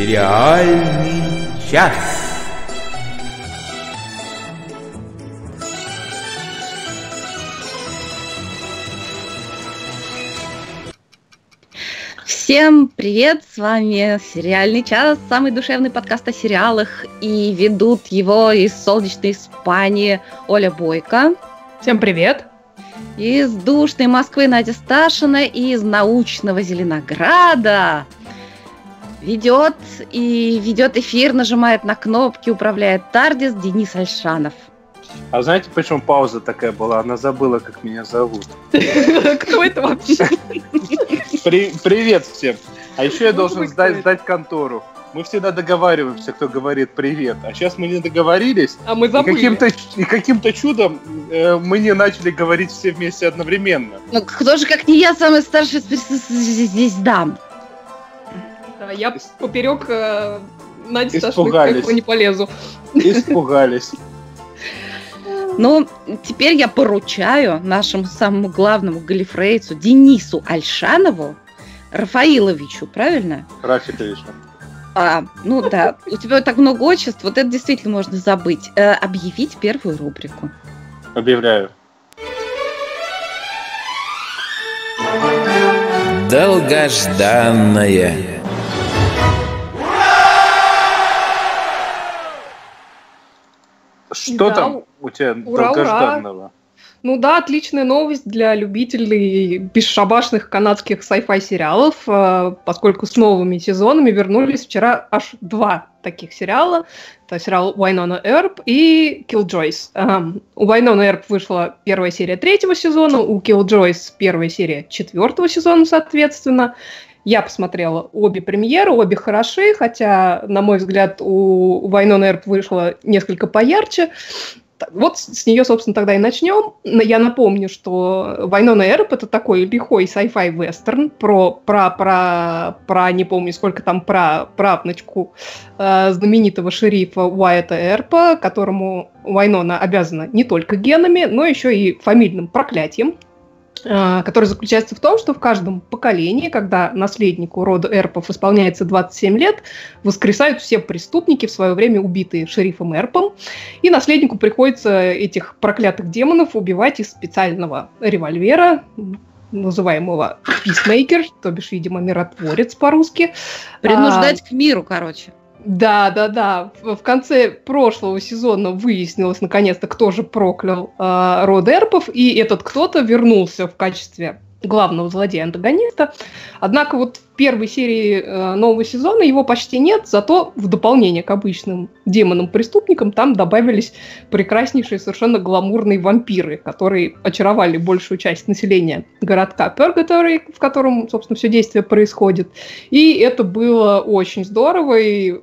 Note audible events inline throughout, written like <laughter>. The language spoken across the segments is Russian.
Сериальный час. Всем привет, с вами «Сериальный час», самый душевный подкаст о сериалах, и ведут его из солнечной Испании Оля Бойко. Всем привет! Из душной Москвы Надя Сташина и из научного Зеленограда ведет и ведет эфир, нажимает на кнопки, управляет Тардис Денис Альшанов. А знаете, почему пауза такая была? Она забыла, как меня зовут. <laughs> Кто это вообще? Привет всем. А еще я должен сдать, сдать контору. Мы всегда договариваемся, кто говорит привет. А сейчас мы не договорились. А мы забыли. И каким-то, и каким-то чудом э, мы не начали говорить все вместе одновременно. Ну, кто же, как не я, самый старший здесь дам? Да, я поперек э, Нади Испугались. не полезу. Испугались. Ну, теперь я поручаю нашему самому главному галифрейцу Денису Альшанову Рафаиловичу, правильно? Рафитовичу. А, ну да, у тебя так много отчеств, вот это действительно можно забыть. Э, объявить первую рубрику. Объявляю. Долгожданное. Что Да, там у тебя ура, долгожданного? Ну да, отличная новость для любителей бесшабашных канадских sci-fi сериалов, э, поскольку с новыми сезонами вернулись вчера аж два таких сериала. Это сериал Wynonna Earp и Killjoys. Эм, У Wynonna Earp вышла первая серия третьего сезона, у Killjoys первая серия четвертого сезона, соответственно. Я посмотрела обе премьеры, обе хороши, хотя, на мой взгляд, у Wynonna Earp вышла несколько поярче. Вот с нее, собственно, тогда и начнем. Я напомню, что Вайнона Эрп это такой лихой sci-fi вестерн про, про, про, про, не помню сколько там, про правнучку э, знаменитого шерифа Уайта Эрпа, которому Вайнона обязана не только генами, но еще и фамильным проклятием, который заключается в том, что в каждом поколении, когда наследнику рода Эрпов исполняется 27 лет, воскресают все преступники, в свое время убитые шерифом Эрпом, и наследнику приходится этих проклятых демонов убивать из специального револьвера, называемого Peacemaker, то бишь, видимо, миротворец по-русски. Принуждать к миру, короче. Да, да, да. В конце прошлого сезона выяснилось наконец-то, кто же проклял э, род Эрпов, и этот кто-то вернулся в качестве главного злодея-антагониста. Однако вот в первой серии э, нового сезона его почти нет, зато в дополнение к обычным демонам-преступникам там добавились прекраснейшие совершенно гламурные вампиры, которые очаровали большую часть населения городка Пергатори, в котором, собственно, все действие происходит. И это было очень здорово, и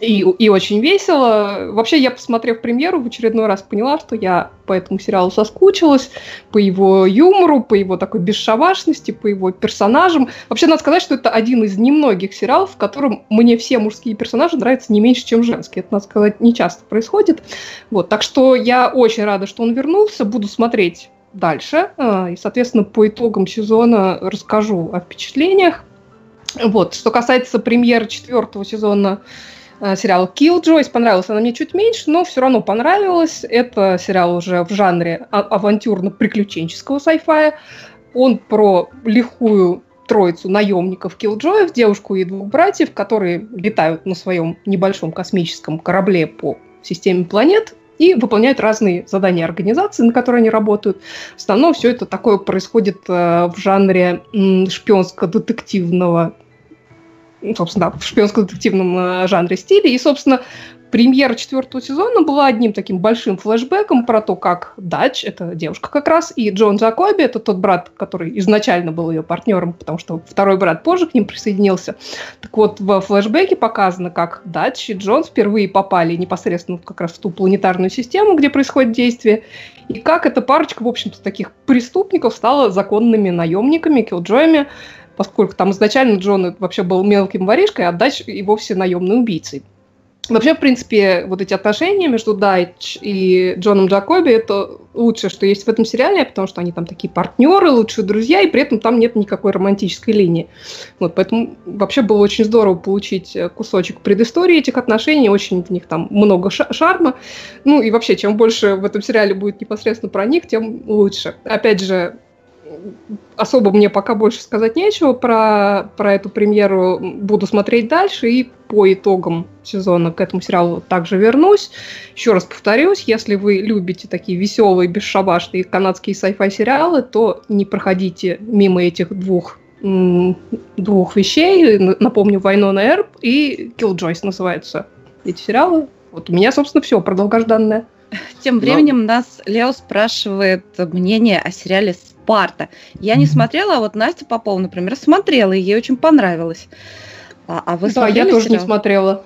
и, и очень весело. Вообще, я, посмотрев премьеру, в очередной раз поняла, что я по этому сериалу соскучилась, по его юмору, по его такой бесшабашности, по его персонажам. Вообще, надо сказать, что это один из немногих сериалов, в котором мне все мужские персонажи нравятся не меньше, чем женские. Это, надо сказать, не часто происходит. Вот, так что я очень рада, что он вернулся. Буду смотреть дальше. а, И, соответственно, по итогам сезона расскажу о впечатлениях. Вот. Что касается премьеры четвертого сезона э, сериала Killjoys. Понравилась она мне чуть меньше, но все равно понравилась. Это сериал уже в жанре а- авантюрно-приключенческого sci-fi. Он про лихую троицу наемников Киллджоев, девушку и двух братьев, которые летают на своем небольшом космическом корабле по системе планет и выполняют разные задания организации, на которые они работают. В основном все это такое происходит э, в жанре шпионско-детективного собственно, да, в шпионско-детективном э, жанре стиле. И, собственно, премьера четвертого сезона была одним таким большим флешбеком про то, как Дач, это девушка как раз, и Джон Джакоби, это тот брат, который изначально был ее партнером, потому что второй брат позже к ним присоединился. Так вот, в флешбеке показано, как Дач и Джон впервые попали непосредственно как раз в ту планетарную систему, где происходит действие, и как эта парочка, в общем-то, таких преступников стала законными наемниками, киллджоями, поскольку там изначально Джон вообще был мелким воришкой, а Дач и вовсе наемный убийцей. Вообще, в принципе, вот эти отношения между Дайч и Джоном Джакоби это лучшее, что есть в этом сериале, потому что они там такие партнеры, лучшие друзья, и при этом там нет никакой романтической линии. Вот, поэтому вообще было очень здорово получить э, кусочек предыстории этих отношений, очень в них там много шарма. Ну и вообще, чем больше в этом сериале будет непосредственно про них, тем лучше. Опять же, особо мне пока больше сказать нечего про, про эту премьеру. Буду смотреть дальше и по итогам сезона к этому сериалу также вернусь. Еще раз повторюсь, если вы любите такие веселые, бесшабашные канадские sci-fi сериалы, то не проходите мимо этих двух двух вещей. Напомню, «Вайнона Эрб» и «Killjoys» называются эти сериалы. Вот у меня, собственно, все про долгожданное. Тем временем Но... нас Лео спрашивает мнение о сериале Спарта. Я не смотрела, а вот Настя Попова, например, смотрела, и ей очень понравилось. А, а вы да, я тоже сериал? не смотрела.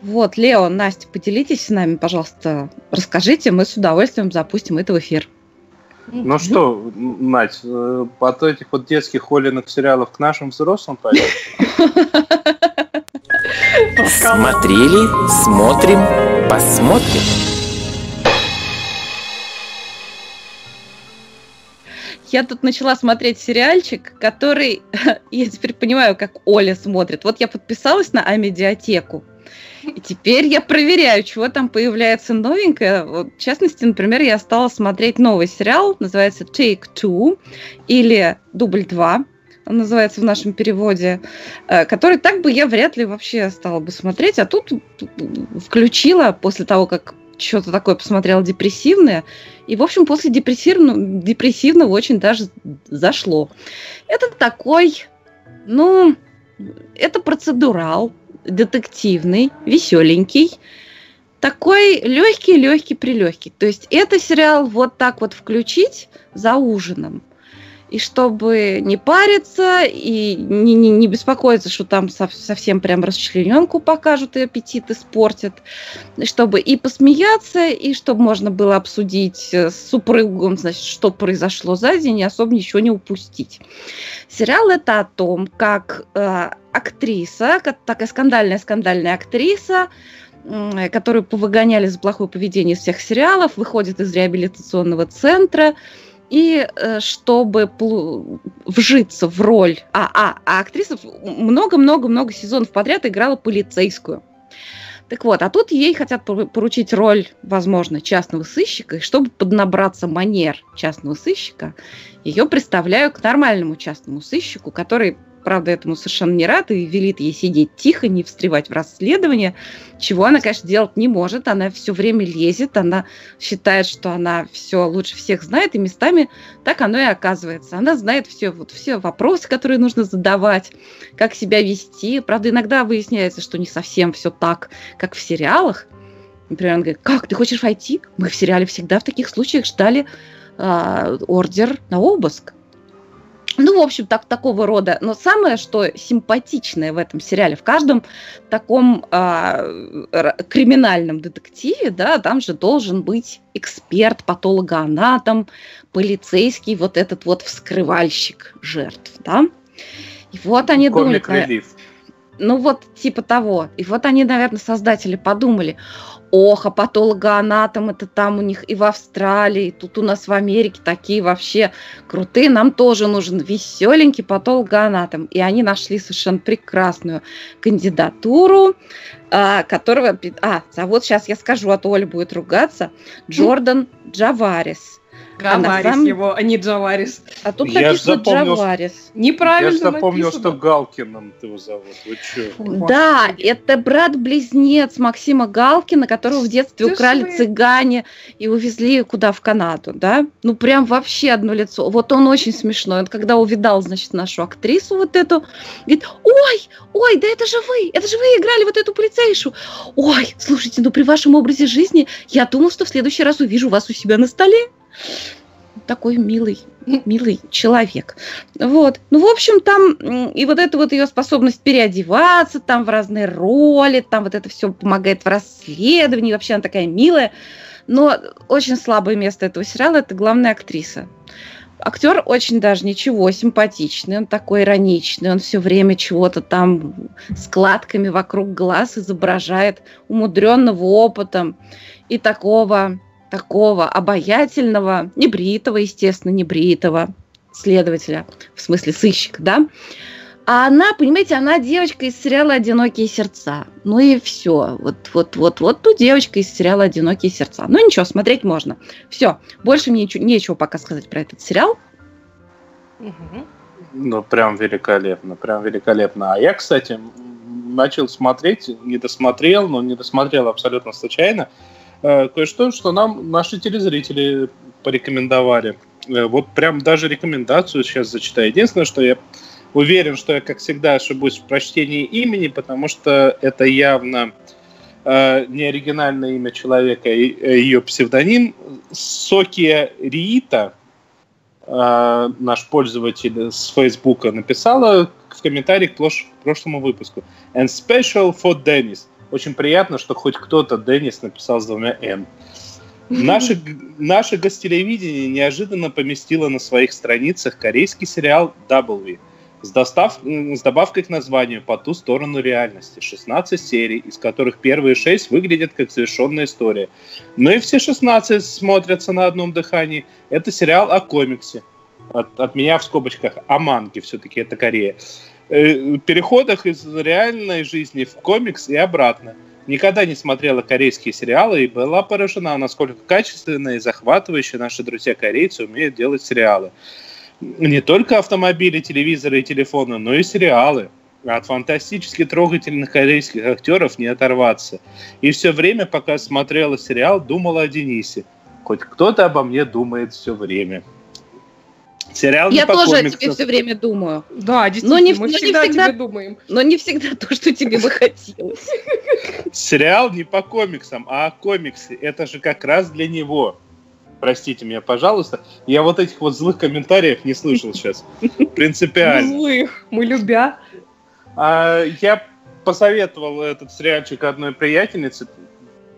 Вот, Лео, Настя, поделитесь с нами, пожалуйста, расскажите, мы с удовольствием запустим это в эфир. Ну что, Надь, э, от этих вот детских холеных сериалов к нашим взрослым пойдем? Смотрели, смотрим, посмотрим. Я тут начала смотреть сериальчик, который <laughs> я теперь понимаю, как Оля смотрит. Вот я подписалась на Амедиатеку. И теперь я проверяю, чего там появляется новенькое. Вот, в частности, например, я стала смотреть новый сериал, называется Take Two или Дубль 2 он называется в нашем переводе, э, который так бы я вряд ли вообще стала бы смотреть, а тут включила после того, как что-то такое посмотрела депрессивное. И, в общем, после депрессивного, депрессивного очень даже зашло. Это такой, ну, это процедурал, детективный, веселенький, такой легкий, легкий, прилегкий. То есть это сериал вот так вот включить за ужином – и чтобы не париться и не, не, не беспокоиться, что там со, совсем прям расчлененку покажут и аппетит испортят, чтобы и посмеяться, и чтобы можно было обсудить с супругом, значит, что произошло за день, и особо ничего не упустить. Сериал это о том, как э, актриса, как, такая скандальная-скандальная актриса, которую повыгоняли за плохое поведение из всех сериалов, выходит из реабилитационного центра, и э, чтобы вжиться в роль... А, а, а актриса много-много-много сезонов подряд играла полицейскую. Так вот, а тут ей хотят поручить роль, возможно, частного сыщика, и чтобы поднабраться манер частного сыщика, ее представляю к нормальному частному сыщику, который правда, этому совершенно не рада и велит ей сидеть тихо, не встревать в расследование, чего она, конечно, делать не может. Она все время лезет, она считает, что она все лучше всех знает, и местами так оно и оказывается. Она знает все, вот, все вопросы, которые нужно задавать, как себя вести. Правда, иногда выясняется, что не совсем все так, как в сериалах. Например, она говорит, как, ты хочешь войти? Мы в сериале всегда в таких случаях ждали э, ордер на обыск. Ну, в общем, так, такого рода. Но самое, что симпатичное в этом сериале, в каждом таком э, криминальном детективе, да, там же должен быть эксперт, патологоанатом, полицейский, вот этот вот вскрывальщик жертв, да. И вот они Комик думают... Ну, вот типа того. И вот они, наверное, создатели подумали, ох, а патологоанатом это там у них и в Австралии, тут у нас в Америке такие вообще крутые, нам тоже нужен веселенький патологоанатом. И они нашли совершенно прекрасную кандидатуру, а, которого... А, а вот сейчас я скажу, а то Оля будет ругаться. Джордан Джаварис. Гаварис его, а не Джаварис. А тут я написано запомнил, Джаварис. Неправильно Я запомнил, написано. что Галкиным его зовут. Вы чё? Да, это брат-близнец Максима Галкина, которого в детстве Ты украли шли? цыгане и увезли куда в Канаду, да? Ну, прям вообще одно лицо. Вот он очень смешной. Он когда увидал, значит, нашу актрису вот эту, говорит, ой, ой, да это же вы, это же вы играли вот эту полицейшу. Ой, слушайте, ну при вашем образе жизни я думал, что в следующий раз увижу вас у себя на столе такой милый, <laughs> милый человек. Вот. Ну, в общем, там и вот эта вот ее способность переодеваться там в разные роли, там вот это все помогает в расследовании, вообще она такая милая. Но очень слабое место этого сериала – это главная актриса. актер очень даже ничего, симпатичный, он такой ироничный, он все время чего-то там складками вокруг глаз изображает, умудренного опытом и такого, такого обаятельного, небритого, естественно, небритого следователя, в смысле сыщика, да, а она, понимаете, она девочка из сериала «Одинокие сердца». Ну и все. Вот, вот, вот, вот ту девочка из сериала «Одинокие сердца». Ну ничего, смотреть можно. Все. Больше мне ничего, нечего пока сказать про этот сериал. Ну, прям великолепно, прям великолепно. А я, кстати, начал смотреть, не досмотрел, но не досмотрел абсолютно случайно. Э, кое-что, что нам наши телезрители порекомендовали. Э, вот прям даже рекомендацию сейчас зачитаю. Единственное, что я Уверен, что я, как всегда, ошибусь в прочтении имени, потому что это явно э, не оригинальное имя человека, и, э, ее псевдоним. Сокия Риита, э, наш пользователь с Фейсбука, написала в комментарии к прошлому выпуску. And special for Dennis. Очень приятно, что хоть кто-то Деннис написал с двумя «Н». Наше, наше гостелевидение неожиданно поместило на своих страницах корейский сериал «W», с, достав... с добавкой к названию «По ту сторону реальности». 16 серий, из которых первые 6 выглядят как завершенная история. Но и все 16 смотрятся на одном дыхании. Это сериал о комиксе. От, от меня в скобочках о манге, все-таки это Корея. Э, переходах из реальной жизни в комикс и обратно. Никогда не смотрела корейские сериалы и была поражена, насколько качественно и захватывающе наши друзья-корейцы умеют делать сериалы не только автомобили, телевизоры и телефоны, но и сериалы. От фантастически трогательных корейских актеров не оторваться. И все время, пока смотрела сериал, думала о Денисе. Хоть кто-то обо мне думает все время. Сериал Я тоже о тебе все время думаю. Да, действительно, но не, мы но всегда, не всегда о тебе думаем. Но не всегда то, что тебе бы хотелось. Сериал не по комиксам, а о комиксе. Это же как раз для него простите меня, пожалуйста. Я вот этих вот злых комментариев не слышал сейчас. Принципиально. Злых, мы любя. А, я посоветовал этот сериальчик одной приятельнице,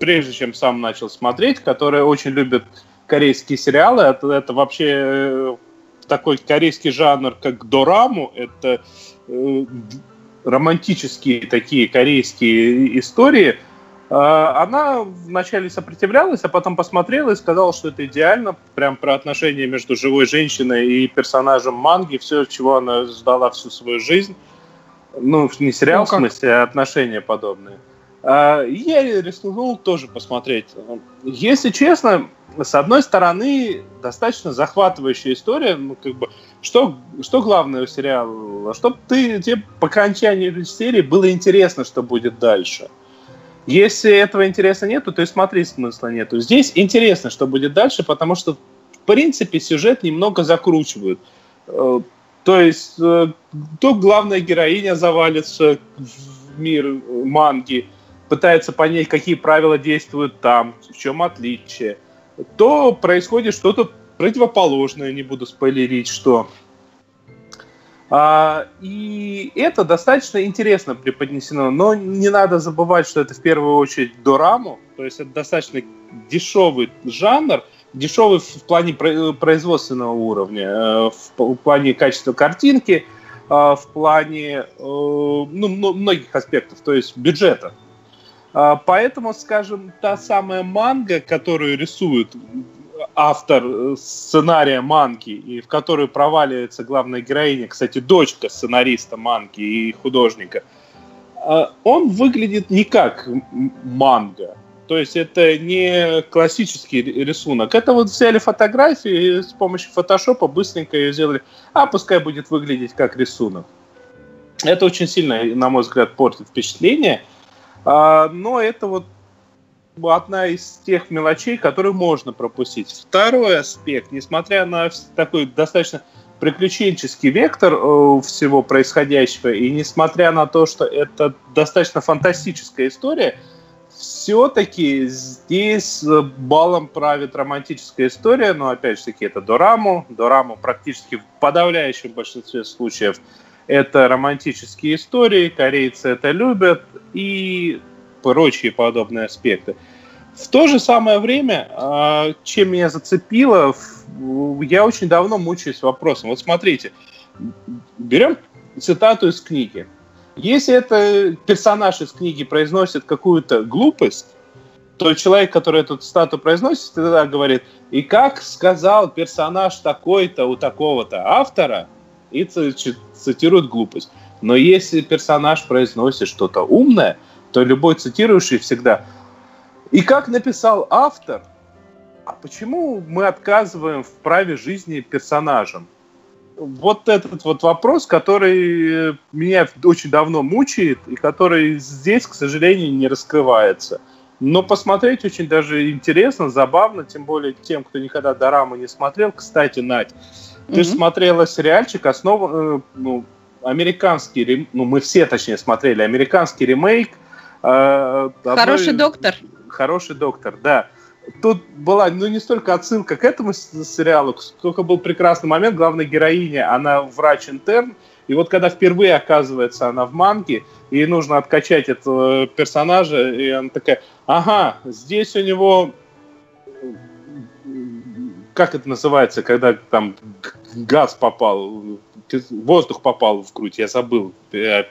прежде чем сам начал смотреть, которая очень любит корейские сериалы. Это, это вообще э, такой корейский жанр, как дораму. Это э, романтические такие корейские истории – а, она вначале сопротивлялась, а потом посмотрела и сказала, что это идеально, прям про отношения между живой женщиной и персонажем манги, все, чего она ждала всю свою жизнь. Ну, не сериал, ну, в смысле, а отношения подобные. А, я рискнул тоже посмотреть. Если честно, с одной стороны, достаточно захватывающая история. Ну, как бы, что, что главное у сериала? Чтобы ты, тебе по окончании серии было интересно, что будет дальше. Если этого интереса нету, то и смотреть смысла нету. Здесь интересно, что будет дальше, потому что, в принципе, сюжет немного закручивают. Э, то есть, э, то главная героиня завалится в мир манги, пытается понять, какие правила действуют там, в чем отличие. То происходит что-то противоположное, не буду спойлерить, что а, и это достаточно интересно преподнесено, но не надо забывать, что это в первую очередь дораму, то есть это достаточно дешевый жанр, дешевый в плане производственного уровня, э, в плане качества картинки, э, в плане э, ну, многих аспектов, то есть бюджета. А, поэтому, скажем, та самая манга, которую рисуют автор э, сценария манки, и в которую проваливается главная героиня, кстати, дочка сценариста манки и художника, а, он выглядит не как манга. То есть это не классический рисунок. Это вот взяли фотографии и с помощью фотошопа быстренько ее сделали. А пускай будет выглядеть как рисунок. Это очень сильно, на мой взгляд, портит впечатление. А, но это вот одна из тех мелочей, которые можно пропустить. Второй аспект, несмотря на такой достаточно приключенческий вектор э, всего происходящего, и несмотря на то, что это достаточно фантастическая история, все-таки здесь балом правит романтическая история, но опять же таки это дораму. Дораму практически в подавляющем большинстве случаев это романтические истории, корейцы это любят, и прочие подобные аспекты. В то же самое время, а, чем меня зацепило я очень давно мучаюсь вопросом. Вот смотрите, берем цитату из книги. Если это персонаж из книги произносит какую-то глупость, то человек, который эту цитату произносит, тогда говорит, и как сказал персонаж такой-то у такого-то автора, и цитирует глупость. Но если персонаж произносит что-то умное, то любой цитирующий всегда и как написал автор, а почему мы отказываем в праве жизни персонажам? Вот этот вот вопрос, который меня очень давно мучает, и который здесь, к сожалению, не раскрывается. Но посмотреть очень даже интересно, забавно, тем более тем, кто никогда дораму не смотрел. Кстати, Надь, ты mm-hmm. же смотрела сериальчик, основан, э, ну, американский, ну, мы все, точнее, смотрели американский ремейк. Э, Хороший одной... доктор. Хороший доктор, да. Тут была, ну, не столько отсылка к этому сериалу, сколько был прекрасный момент. Главная героиня, она врач-интерн, и вот когда впервые оказывается она в манге, ей нужно откачать этого персонажа, и она такая, ага, здесь у него как это называется, когда там газ попал, воздух попал в грудь, я забыл. Э,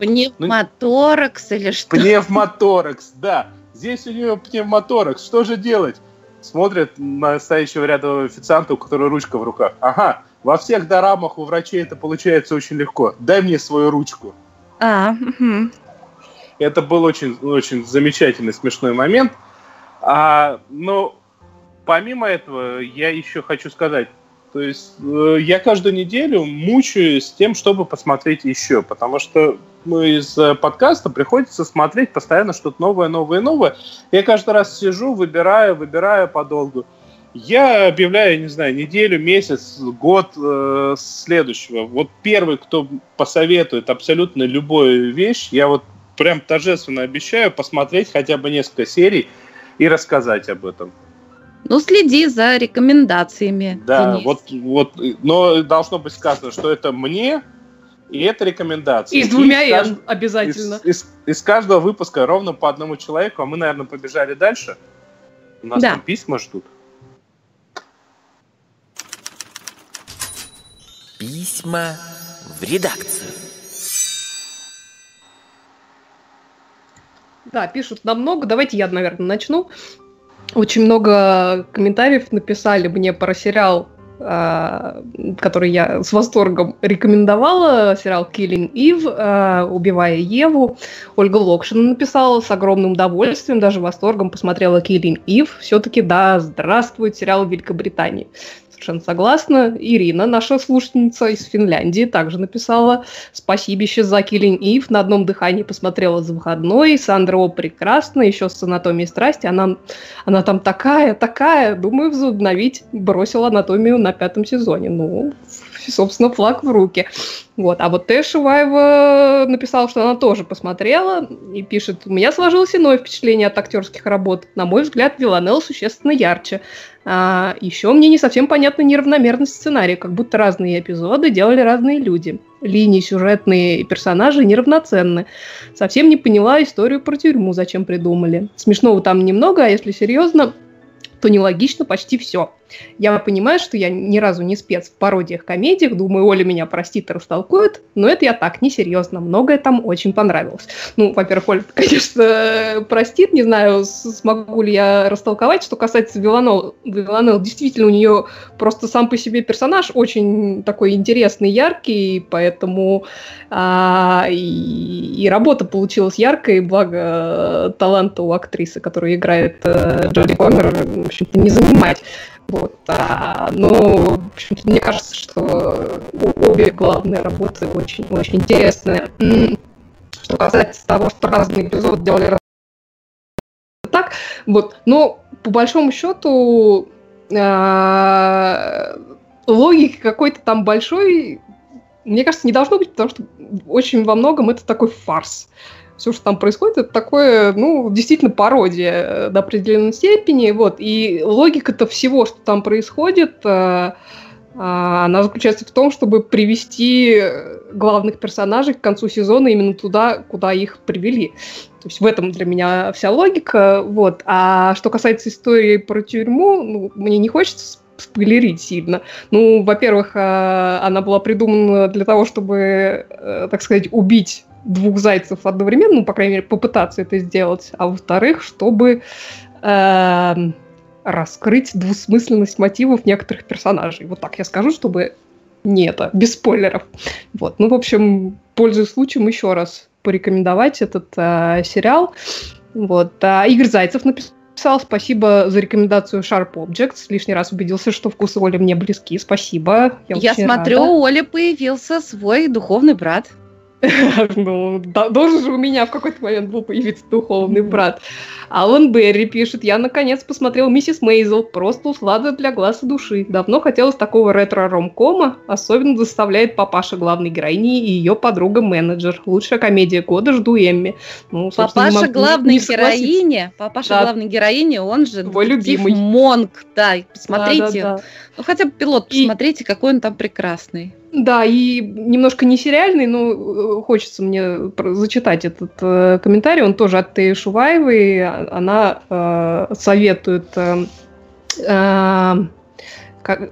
Пневмоторакс или что? Пневмоторакс, да. Здесь у нее пневмоторакс. Что же делать? Смотрит на стоящего рядом официанта, у которого ручка в руках. Ага, во всех дорамах у врачей это получается очень легко. Дай мне свою ручку. А, угу. Это был очень, очень замечательный, смешной момент. А, но помимо этого, я еще хочу сказать, то есть э, я каждую неделю мучаюсь тем, чтобы посмотреть еще, потому что ну, из э, подкаста приходится смотреть постоянно что-то новое, новое, новое. Я каждый раз сижу, выбираю, выбираю подолгу. Я объявляю, не знаю, неделю, месяц, год э, следующего. Вот первый, кто посоветует абсолютно любую вещь, я вот прям торжественно обещаю посмотреть хотя бы несколько серий и рассказать об этом. Ну, следи за рекомендациями. Да, Денис. вот, вот, но должно быть сказано, что это мне, и это рекомендация. И с двумя и кажд... обязательно. Из, из, из каждого выпуска ровно по одному человеку, а мы, наверное, побежали дальше. У нас да. там письма ждут. Письма в редакцию. Да, пишут намного. Давайте я, наверное, начну. Очень много комментариев написали мне про сериал, а, который я с восторгом рекомендовала, сериал Killing Eve, а, убивая Еву. Ольга Локшина написала с огромным удовольствием, даже восторгом посмотрела Killing Eve. Все-таки, да, здравствует сериал Великобритании совершенно согласна. Ирина, наша слушательница из Финляндии, также написала «Спасибище за Killing Eve». На одном дыхании посмотрела за выходной. Сандра О прекрасна, еще с «Анатомией страсти». Она, она там такая, такая. Думаю, возобновить. Бросила «Анатомию» на пятом сезоне. Ну, собственно, флаг в руки. Вот. А вот Тэш Шуваева написала, что она тоже посмотрела и пишет, у меня сложилось иное впечатление от актерских работ. На мой взгляд, Виланел существенно ярче. А, еще мне не совсем понятна неравномерность сценария, как будто разные эпизоды делали разные люди. Линии сюжетные и персонажи неравноценны. Совсем не поняла историю про тюрьму, зачем придумали. Смешного там немного, а если серьезно, то нелогично почти все. Я понимаю, что я ни разу не спец в пародиях, комедиях, думаю, Оля меня простит и растолкует, но это я так, несерьезно, многое там очень понравилось. Ну, во-первых, Оля, <laughs> конечно, простит, не знаю, смогу ли я растолковать, что касается Виланел. Виланел, действительно, у нее просто сам по себе персонаж очень такой интересный, яркий, поэтому а, и, и работа получилась яркой, благо таланта у актрисы, которая играет э, Джоди Коннор, в общем-то, не занимать. Вот, а, но, в общем-то, мне кажется, что обе главные работы очень-очень интересные. Что касается того, что разные эпизоды делали так, вот, но по большому счету э, логики какой-то там большой, мне кажется, не должно быть, потому что очень во многом это такой фарс все, что там происходит, это такое, ну, действительно пародия э, до определенной степени, вот, и логика-то всего, что там происходит, э, а, она заключается в том, чтобы привести главных персонажей к концу сезона именно туда, куда их привели. То есть в этом для меня вся логика. Вот. А что касается истории про тюрьму, ну, мне не хочется спойлерить сильно. Ну, во-первых, э, она была придумана для того, чтобы, э, так сказать, убить двух зайцев одновременно, ну, по крайней мере, попытаться это сделать. А во-вторых, чтобы э, раскрыть двусмысленность мотивов некоторых персонажей. Вот так я скажу, чтобы не это, без спойлеров. Вот. Ну, в общем, пользуясь случаем, еще раз порекомендовать этот э, сериал. Вот. А Игорь Зайцев написал спасибо за рекомендацию Sharp Objects. Лишний раз убедился, что вкусы Оли мне близки. Спасибо. Я, Я смотрю, рада. у Оли появился свой духовный брат. <laughs> ну, должен же у меня в какой-то момент был появиться духовный брат. Алан Берри пишет, я наконец посмотрел «Миссис Мейзел», просто услада для глаз и души. Давно хотелось такого ретро-ромкома, особенно заставляет папаша главной героини и ее подруга-менеджер. Лучшая комедия года, жду Эмми. Ну, папаша главной героини, папаша да. главной героини, он же Твой любимый. Монг, да, посмотрите. Да, да, да. Ну, хотя бы пилот посмотрите, и... какой он там прекрасный. Да, и немножко не сериальный, но э, хочется мне зачитать этот э, комментарий. Он тоже от Теи Шуваевой. Она э, советует э, э, как,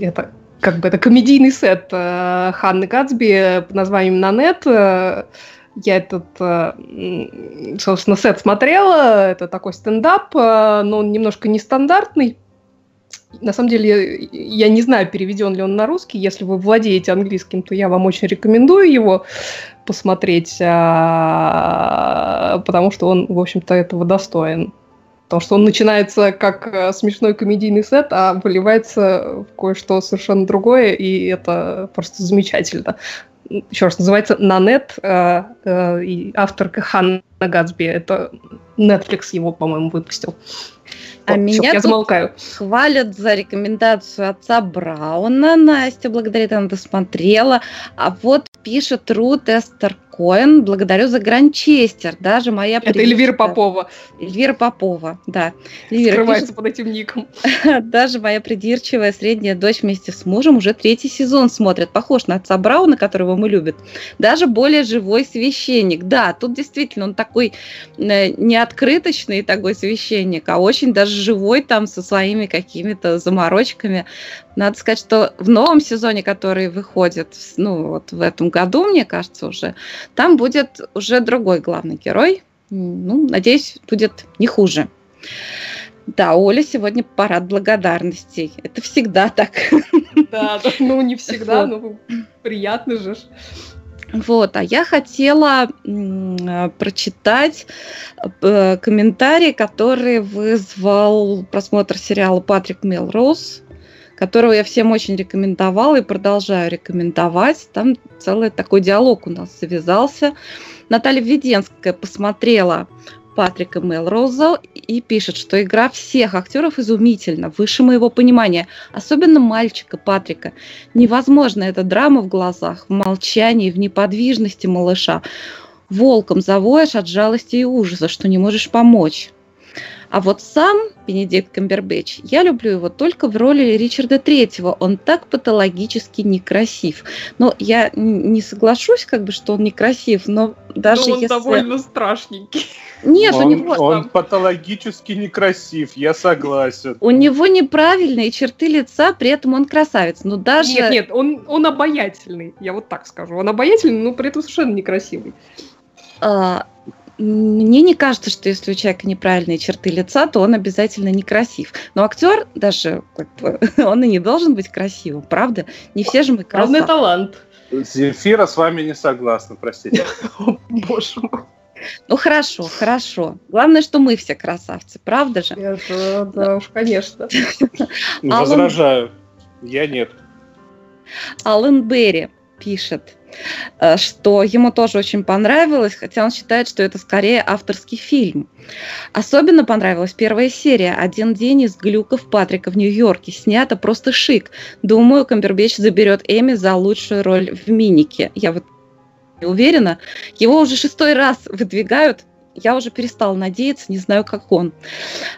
это, как бы это комедийный сет э, Ханны Гатсби под названием «Нанет». Э, я этот, э, собственно, сет смотрела. Это такой стендап, э, но он немножко нестандартный на самом деле, я не знаю, переведен ли он на русский. Если вы владеете английским, то я вам очень рекомендую его посмотреть, а, потому что он, в общем-то, этого достоин. Потому что он начинается как э, смешной комедийный сет, а выливается в кое-что совершенно другое, и это просто замечательно. Еще раз, называется «Нанет», э, э, и авторка Ханна Гатсби. Это Netflix его, по-моему, выпустил. А вот, меня я замолкаю. хвалят за рекомендацию отца Брауна. Настя благодарит, она досмотрела. А вот пишет Рут Эстер Коэн. Благодарю за Гранчестер. Даже моя Это Эльвира Попова. Эльвира Попова, да. Эльвира Скрывается пишет, под этим ником. <laughs> Даже моя придирчивая средняя дочь вместе с мужем уже третий сезон смотрит. Похож на отца Брауна, которого мы любим. Даже более живой священник. Да, тут действительно он такой э, не открыточный такой священник, а очень даже живой там со своими какими-то заморочками. Надо сказать, что в новом сезоне, который выходит, ну вот в этом году, мне кажется, уже, там будет уже другой главный герой. Ну, надеюсь, будет не хуже. Да, Оля сегодня парад благодарностей. Это всегда так. Да, да ну не всегда, но приятно же. Вот, а я хотела прочитать э, комментарий, который вызвал просмотр сериала Патрик Мелроуз которого я всем очень рекомендовала и продолжаю рекомендовать. Там целый такой диалог у нас завязался. Наталья Введенская посмотрела Патрика Мелроуза и пишет, что игра всех актеров изумительна, выше моего понимания, особенно мальчика Патрика. Невозможно эта драма в глазах, в молчании, в неподвижности малыша. Волком завоешь от жалости и ужаса, что не можешь помочь. А вот сам Бенедикт Камбербэтч, я люблю его только в роли Ричарда Третьего. Он так патологически некрасив. Но я не соглашусь, как бы, что он некрасив, но даже но он если... довольно страшненький. Нет, он, у него... Он патологически некрасив, я согласен. У него неправильные черты лица, при этом он красавец. Но даже... Нет, нет, он, он обаятельный, я вот так скажу. Он обаятельный, но при этом совершенно некрасивый. А, мне не кажется, что если у человека неправильные черты лица, то он обязательно некрасив. Но актер даже, как бы, <laughs> он и не должен быть красивым, правда? Не все же мы красавцы. Главный талант. Земфира с вами не согласна, простите. <laughs> Боже мой. Ну хорошо, хорошо. Главное, что мы все красавцы, правда же? Это, да уж, конечно. Возражаю. Я нет. Аллен Берри пишет. Э, что ему тоже очень понравилось, хотя он считает, что это скорее авторский фильм. Особенно понравилась первая серия «Один день из глюков Патрика в Нью-Йорке». Снято просто шик. Думаю, Камбербэтч заберет Эми за лучшую роль в «Минике». Я вот уверена. Его уже шестой раз выдвигают я уже перестала надеяться, не знаю, как он.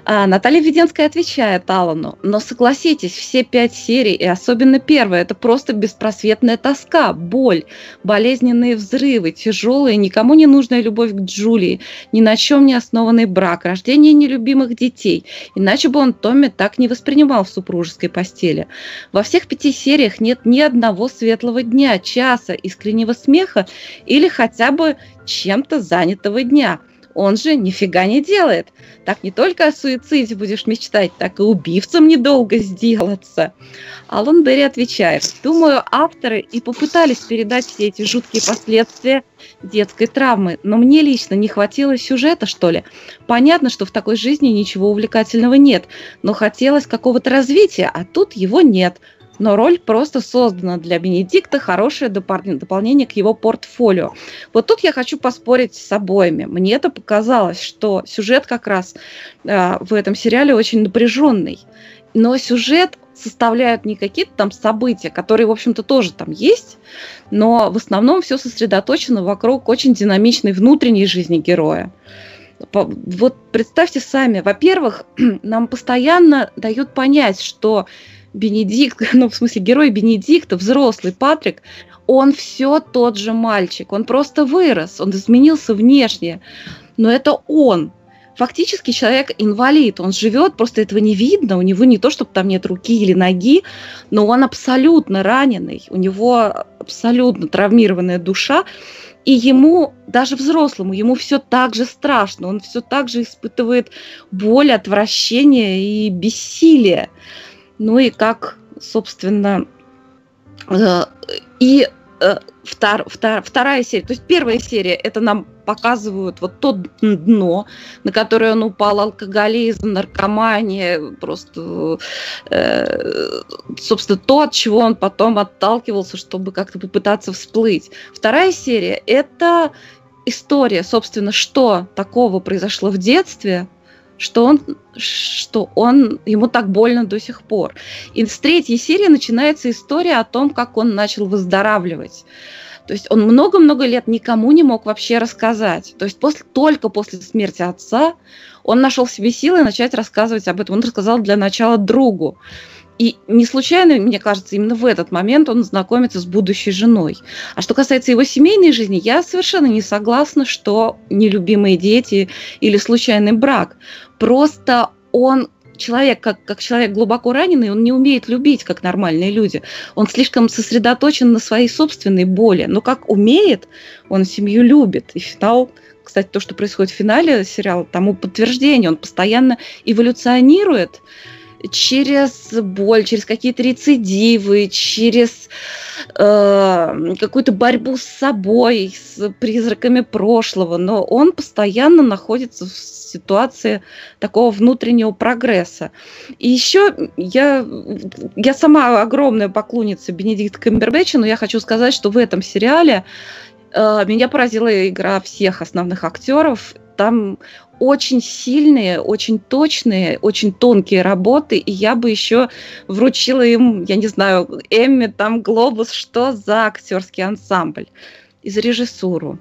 А, Наталья Веденская отвечает Алану, но согласитесь, все пять серий, и особенно первая, это просто беспросветная тоска, боль, болезненные взрывы, тяжелая, никому не нужная любовь к Джулии, ни на чем не основанный брак, рождение нелюбимых детей. Иначе бы он Томми так не воспринимал в супружеской постели. Во всех пяти сериях нет ни одного светлого дня, часа, искреннего смеха или хотя бы чем-то занятого дня – он же нифига не делает. Так не только о суициде будешь мечтать, так и убивцам недолго сделаться. Алан Берри отвечает, думаю, авторы и попытались передать все эти жуткие последствия детской травмы, но мне лично не хватило сюжета, что ли. Понятно, что в такой жизни ничего увлекательного нет, но хотелось какого-то развития, а тут его нет – но роль просто создана для Бенедикта, хорошее дополнение к его портфолио. Вот тут я хочу поспорить с обоими. Мне это показалось, что сюжет как раз э, в этом сериале очень напряженный. Но сюжет составляют не какие-то там события, которые, в общем-то, тоже там есть, но в основном все сосредоточено вокруг очень динамичной внутренней жизни героя. Вот представьте сами, во-первых, <clears throat> нам постоянно дают понять, что Бенедикт, <laughs> ну, в смысле, герой Бенедикта, взрослый Патрик, он все тот же мальчик, он просто вырос, он изменился внешне, но это он. Фактически человек инвалид, он живет, просто этого не видно, у него не то, чтобы там нет руки или ноги, но он абсолютно раненый, у него абсолютно травмированная душа, и ему, даже взрослому, ему все так же страшно, он все так же испытывает боль, отвращение и бессилие. Ну и как, собственно, э, и э, втор, втор, вторая серия, то есть первая серия, это нам показывают вот то дно, на которое он упал, алкоголизм, наркомания, просто, э, собственно, то, от чего он потом отталкивался, чтобы как-то попытаться всплыть. Вторая серия – это история, собственно, что такого произошло в детстве, что он, что он, ему так больно до сих пор. И с третьей серии начинается история о том, как он начал выздоравливать. То есть он много-много лет никому не мог вообще рассказать. То есть после, только после смерти отца он нашел в себе силы начать рассказывать об этом. Он рассказал для начала другу. И не случайно, мне кажется, именно в этот момент он знакомится с будущей женой. А что касается его семейной жизни, я совершенно не согласна, что нелюбимые дети или случайный брак. Просто он человек, как, как человек глубоко раненый, он не умеет любить, как нормальные люди. Он слишком сосредоточен на своей собственной боли. Но как умеет, он семью любит. И финал, кстати, то, что происходит в финале сериала, тому подтверждение. Он постоянно эволюционирует через боль, через какие-то рецидивы, через э, какую-то борьбу с собой, с призраками прошлого, но он постоянно находится в ситуации такого внутреннего прогресса. И еще я, я сама огромная поклонница Бенедикта Камбербэтча, но я хочу сказать, что в этом сериале э, меня поразила игра всех основных актеров. Там очень сильные, очень точные, очень тонкие работы, и я бы еще вручила им, я не знаю, Эмми, там, Глобус, что за актерский ансамбль, и за режиссуру,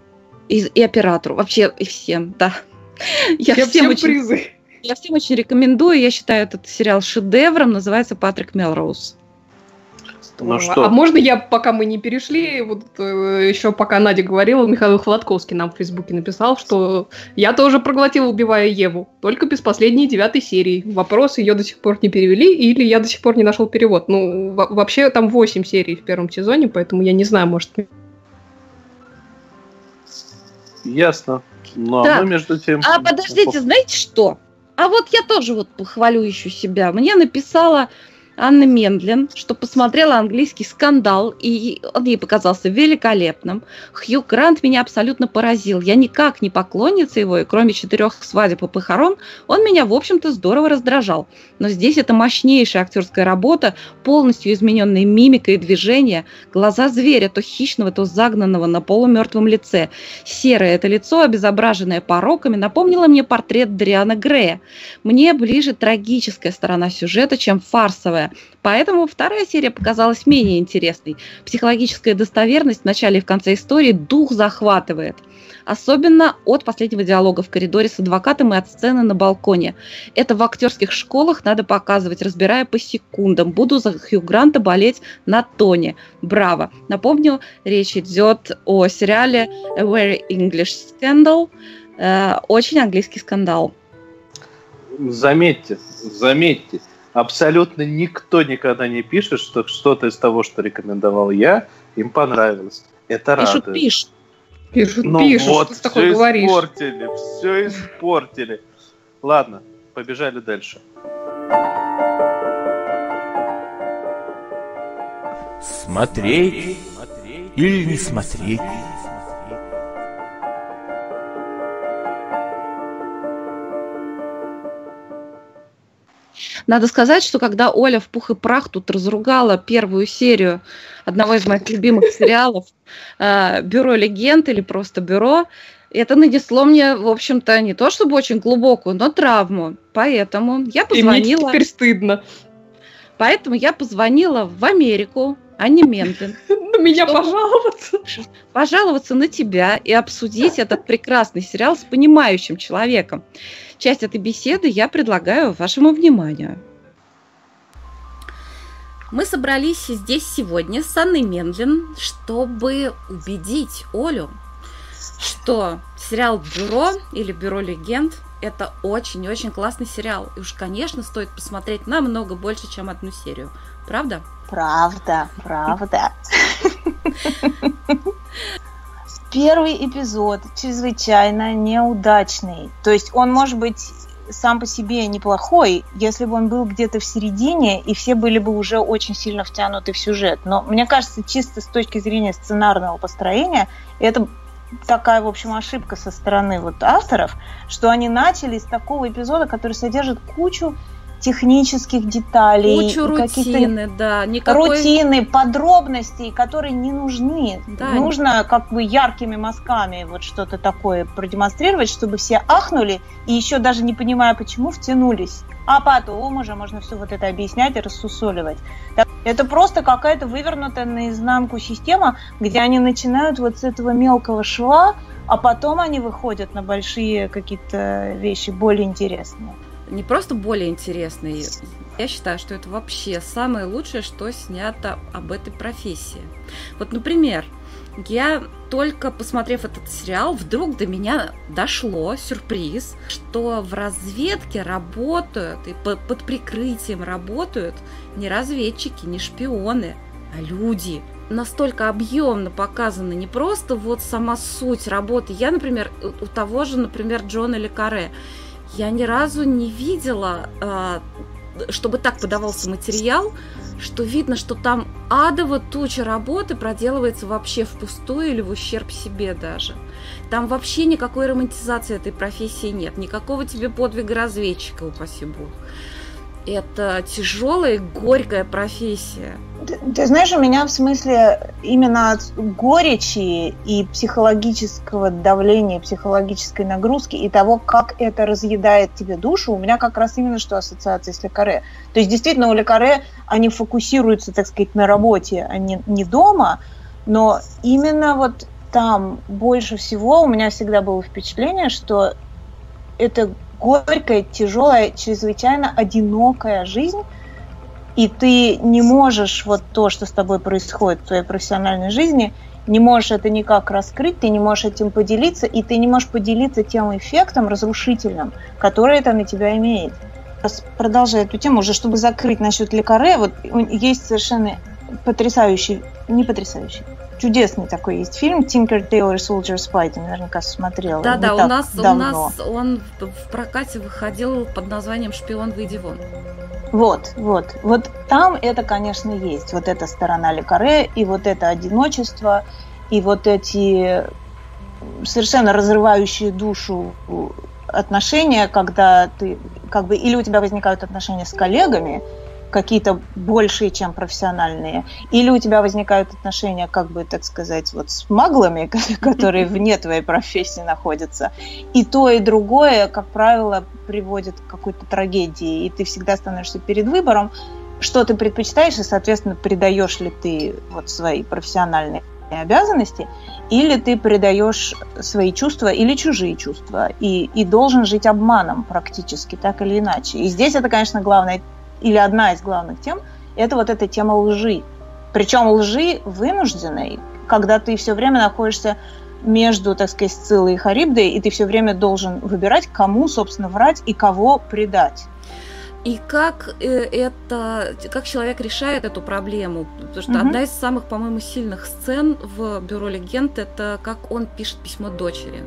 и, и оператору, вообще и всем, да. <laughs> Я, я всем, всем очень, призы. <laughs> Я всем очень рекомендую, я считаю этот сериал шедевром, называется «Патрик Мелроуз». Ну, что? А можно я, пока мы не перешли, вот э, еще пока Надя говорила, Михаил Хватковский нам в Фейсбуке написал, что я тоже проглотил, убивая Еву, только без последней девятой серии. Вопрос, ее до сих пор не перевели, или я до сих пор не нашел перевод. Ну, вообще там восемь серий в первом сезоне, поэтому я не знаю, может... Ясно. Ну, а мы между тем... А подождите, знаете что? А вот я тоже вот похвалю еще себя. Мне написала Анны Мендлин, что посмотрела английский скандал, и он ей показался великолепным. Хью Грант меня абсолютно поразил. Я никак не поклонница его, и кроме четырех свадеб и похорон, он меня, в общем-то, здорово раздражал. Но здесь это мощнейшая актерская работа, полностью измененная мимика и движения, глаза зверя, то хищного, то загнанного на полумертвом лице. Серое это лицо, обезображенное пороками, напомнило мне портрет Дриана Грея. Мне ближе трагическая сторона сюжета, чем фарсовая тяжелая. Поэтому вторая серия показалась менее интересной. Психологическая достоверность в начале и в конце истории дух захватывает. Особенно от последнего диалога в коридоре с адвокатом и от сцены на балконе. Это в актерских школах надо показывать, разбирая по секундам. Буду за Хью Гранта болеть на тоне. Браво. Напомню, речь идет о сериале A Very English Scandal. Э, очень английский скандал. Заметьте, заметьте, абсолютно никто никогда не пишет, что что-то из того, что рекомендовал я, им понравилось. Это Пишут, радует. пишут. Пишут, Ну пишут, вот, что ты все такое говоришь. испортили, все испортили. Ладно, побежали дальше. Смотреть или не смотреть? Надо сказать, что когда Оля в пух и прах тут разругала первую серию одного из моих любимых сериалов э, «Бюро легенд» или просто «Бюро», это нанесло мне, в общем-то, не то чтобы очень глубокую, но травму. Поэтому я И мне позвонила, теперь стыдно. поэтому я позвонила в Америку, а не Ментлин, На меня Что? пожаловаться. пожаловаться на тебя и обсудить этот прекрасный сериал с понимающим человеком. Часть этой беседы я предлагаю вашему вниманию. Мы собрались здесь сегодня с Анной Мендлин, чтобы убедить Олю, что сериал «Бюро» или «Бюро легенд» – это очень-очень классный сериал. И уж, конечно, стоит посмотреть намного больше, чем одну серию. Правда? Правда, правда. Первый эпизод чрезвычайно неудачный. То есть он может быть сам по себе неплохой, если бы он был где-то в середине, и все были бы уже очень сильно втянуты в сюжет. Но мне кажется, чисто с точки зрения сценарного построения, это такая, в общем, ошибка со стороны вот авторов, что они начали с такого эпизода, который содержит кучу технических деталей, Кучу рутины, да. Никакой... рутины, подробностей, которые не нужны. Да. Нужно как бы яркими мазками вот что-то такое продемонстрировать, чтобы все ахнули и еще даже не понимая почему втянулись. А потом уже можно все вот это объяснять и рассусоливать. Это просто какая-то вывернутая наизнанку система, где они начинают вот с этого мелкого шва, а потом они выходят на большие какие-то вещи более интересные. Не просто более интересный. Я считаю, что это вообще самое лучшее, что снято об этой профессии. Вот, например, я только посмотрев этот сериал, вдруг до меня дошло, сюрприз, что в разведке работают и по- под прикрытием работают не разведчики, не шпионы, а люди. Настолько объемно показана не просто вот сама суть работы. Я, например, у того же, например, Джона Лекаре, я ни разу не видела, а, чтобы так подавался материал, что видно, что там адово туча работы проделывается вообще впустую или в ущерб себе даже. Там вообще никакой романтизации этой профессии нет, никакого тебе подвига разведчика, упаси бог. Это тяжелая горькая профессия. Ты, ты знаешь, у меня в смысле именно от горечи и психологического давления, психологической нагрузки и того, как это разъедает тебе душу, у меня как раз именно что ассоциация с лекаре. То есть действительно у лекаре они фокусируются, так сказать, на работе, а не, не дома, но именно вот там больше всего у меня всегда было впечатление, что это горькая, тяжелая, чрезвычайно одинокая жизнь, и ты не можешь вот то, что с тобой происходит в твоей профессиональной жизни, не можешь это никак раскрыть, ты не можешь этим поделиться, и ты не можешь поделиться тем эффектом разрушительным, который это на тебя имеет. Продолжая эту тему, уже чтобы закрыть насчет лекаре, вот есть совершенно потрясающий, не потрясающий, чудесный такой есть фильм Tinker Tailor Soldier Spy, ты наверняка смотрела. Да, да, у нас, у давно. нас он в в прокате выходил под названием «Шпион, выйди вон». Вот, вот. Вот там это, конечно, есть. Вот эта сторона лекаре, и вот это одиночество, и вот эти совершенно разрывающие душу отношения, когда ты как бы или у тебя возникают отношения с коллегами, какие-то большие, чем профессиональные, или у тебя возникают отношения, как бы, так сказать, вот с маглами, <laughs> которые вне твоей профессии находятся. И то, и другое, как правило, приводит к какой-то трагедии, и ты всегда становишься перед выбором. что ты предпочитаешь, и, соответственно, придаешь ли ты вот свои профессиональные обязанности, или ты предаешь свои чувства или чужие чувства, и, и должен жить обманом практически, так или иначе. И здесь это, конечно, главная, или одна из главных тем, это вот эта тема лжи. Причем лжи вынужденной, когда ты все время находишься между, так сказать, Сциллой и Харибдой, и ты все время должен выбирать, кому, собственно, врать и кого предать. И как э, это, как человек решает эту проблему? Потому что угу. одна из самых, по-моему, сильных сцен в Бюро легенд это как он пишет письмо дочери.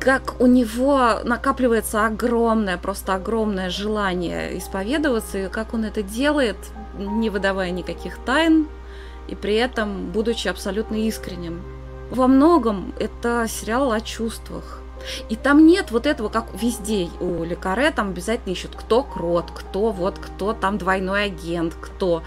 Как у него накапливается огромное, просто огромное желание исповедоваться, и как он это делает, не выдавая никаких тайн, и при этом будучи абсолютно искренним. Во многом это сериал о чувствах. И там нет вот этого, как везде у Лекаре, там обязательно ищут, кто крот, кто вот, кто там двойной агент, кто.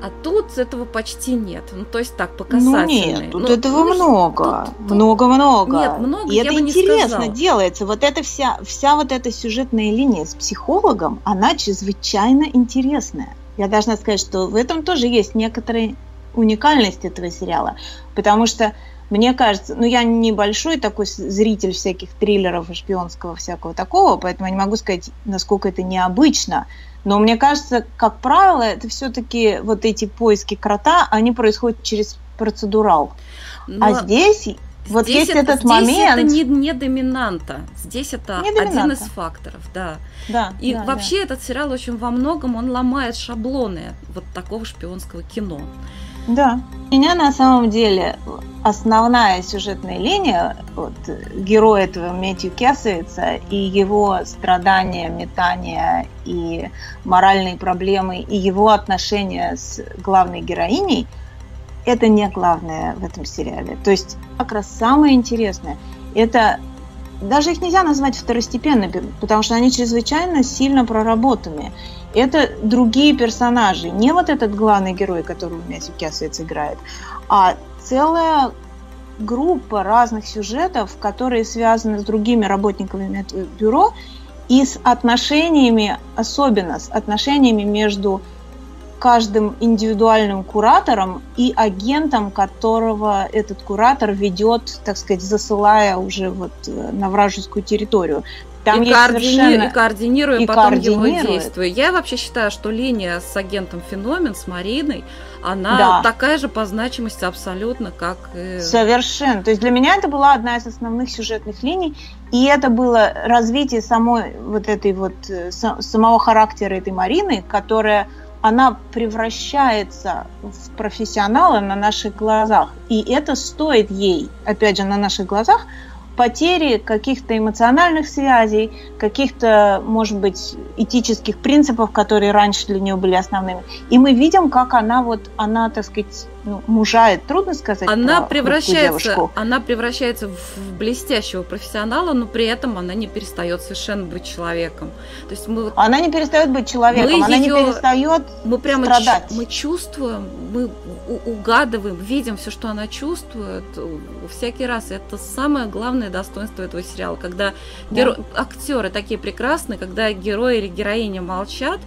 А тут этого почти нет. Ну, то есть так, показательно. Ну, нет, тут ну, этого ну, много. Много-много. Нет, много, И я это бы интересно не делается. Вот эта вся, вся вот эта сюжетная линия с психологом, она чрезвычайно интересная. Я должна сказать, что в этом тоже есть некоторая уникальность этого сериала. Потому что мне кажется, ну я небольшой такой зритель всяких триллеров и шпионского всякого такого, поэтому я не могу сказать, насколько это необычно. Но мне кажется, как правило, это все-таки вот эти поиски крота, они происходят через процедурал. Но а здесь вот здесь есть это, этот здесь момент. это не, не доминанта. Здесь это Не доминанта. один из факторов, да. Да, И да, вообще этот сериал очень во многом он ломает шаблоны вот такого шпионского кино. Да. У меня на самом деле основная сюжетная линия, вот, герой этого Мэтью Кесовица и его страдания, метания и моральные проблемы, и его отношения с главной героиней, это не главное в этом сериале. То есть как раз самое интересное, это даже их нельзя назвать второстепенными, потому что они чрезвычайно сильно проработаны. Это другие персонажи, не вот этот главный герой, которого Мясик Кясовец играет, а целая группа разных сюжетов, которые связаны с другими работниками бюро и с отношениями, особенно с отношениями между каждым индивидуальным куратором и агентом, которого этот куратор ведет, так сказать, засылая уже вот э, на вражескую территорию. Там и, координи... совершенно... и координируя и потом координирует. его действия. Я вообще считаю, что линия с агентом Феномен, с Мариной, она да. такая же по значимости абсолютно, как. Совершенно. То есть для меня это была одна из основных сюжетных линий, и это было развитие самой вот этой вот э, самого характера этой Марины, которая она превращается в профессионала на наших глазах. И это стоит ей, опять же, на наших глазах, потери каких-то эмоциональных связей, каких-то, может быть, этических принципов, которые раньше для нее были основными. И мы видим, как она вот, она, так сказать, ну, мужает, трудно сказать. Она превращается, она превращается в блестящего профессионала, но при этом она не перестает совершенно быть человеком. То есть мы она не перестает быть человеком, она ее, не перестает мы прямо страдать. мы чувствуем, мы угадываем, видим все, что она чувствует всякий раз. Это самое главное достоинство этого сериала, когда да. геро... актеры такие прекрасные, когда герой или героиня молчат,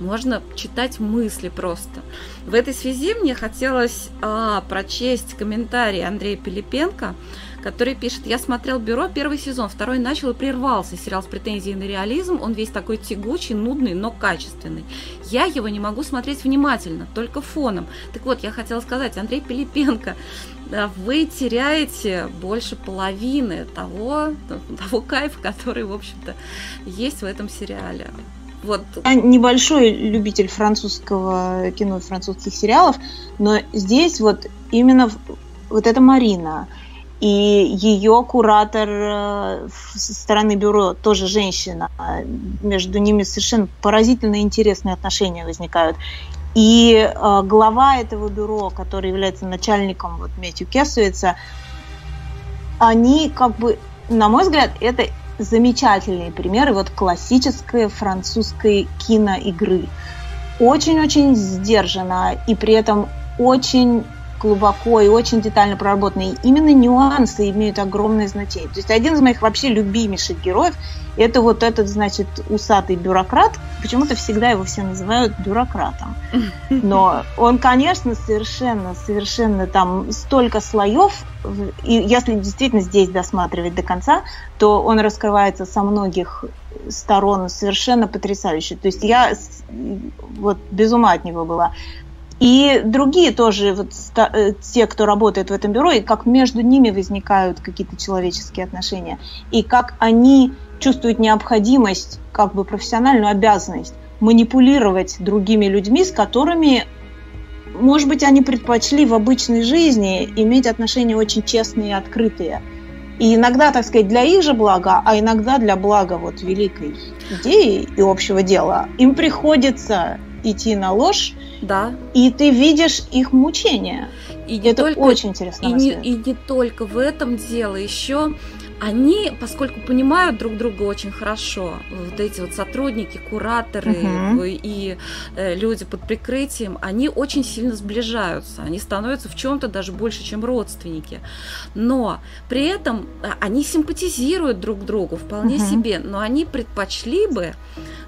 можно читать мысли просто. В этой связи мне хотелось а, прочесть комментарий Андрея Пилипенко, который пишет, я смотрел «Бюро» первый сезон, второй начал и прервался. Сериал с претензией на реализм, он весь такой тягучий, нудный, но качественный. Я его не могу смотреть внимательно, только фоном. Так вот, я хотела сказать, Андрей Пилипенко, вы теряете больше половины того, того кайфа, который, в общем-то, есть в этом сериале. Вот. Я небольшой любитель французского кино, французских сериалов, но здесь вот именно вот эта Марина и ее куратор э, со стороны бюро тоже женщина. Между ними совершенно поразительно интересные отношения возникают. И э, глава этого бюро, который является начальником вот Метью Кесуица, они как бы, на мой взгляд, это замечательные примеры вот классической французской киноигры. Очень-очень сдержанно и при этом очень глубоко и очень детально проработаны. И именно нюансы имеют огромное значение. То есть один из моих вообще любимейших героев это вот этот, значит, усатый бюрократ. Почему-то всегда его все называют бюрократом. <laughs> Но он, конечно, совершенно, совершенно там столько слоев. И если действительно здесь досматривать до конца, то он раскрывается со многих сторон совершенно потрясающе. То есть я вот без ума от него была. И другие тоже, вот, э, те, кто работает в этом бюро, и как между ними возникают какие-то человеческие отношения, и как они чувствуют необходимость, как бы профессиональную обязанность манипулировать другими людьми, с которыми, может быть, они предпочли в обычной жизни иметь отношения очень честные и открытые. И иногда, так сказать, для их же блага, а иногда для блага вот великой идеи и общего дела, им приходится идти на ложь, да. и ты видишь их мучения. И Это только, очень интересно. И не, и не только в этом дело, еще они, поскольку понимают друг друга очень хорошо, вот эти вот сотрудники, кураторы Мгм. и э, люди под прикрытием, они очень сильно сближаются, они становятся в чем-то даже больше, чем родственники. Но при этом а, они симпатизируют друг другу вполне Мгм. себе, но они предпочли бы,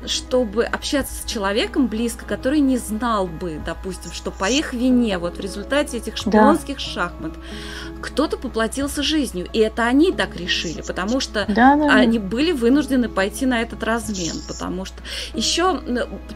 чтобы общаться с человеком близко, который не знал бы, допустим, что по их вине, вот в результате этих шпионских шахмат, кто-то поплатился жизнью. И это они так решили, потому что Да, да, да. они были вынуждены пойти на этот размен, потому что еще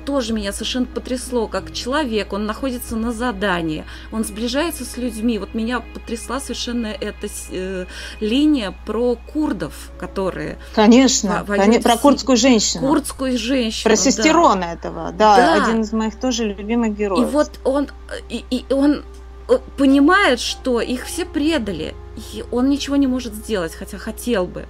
тоже меня совершенно потрясло, как человек, он находится на задании, он сближается с людьми. Вот меня потрясла совершенно эта э, линия про курдов, которые Конечно, во- коне- воюют про курдскую женщину. курдскую женщину. Про да. сестерона этого, да, Да. один из моих тоже любимых героев. И вот он, и, и он э, понимает, что их все предали, и он ничего не может сделать, хотя хотел бы.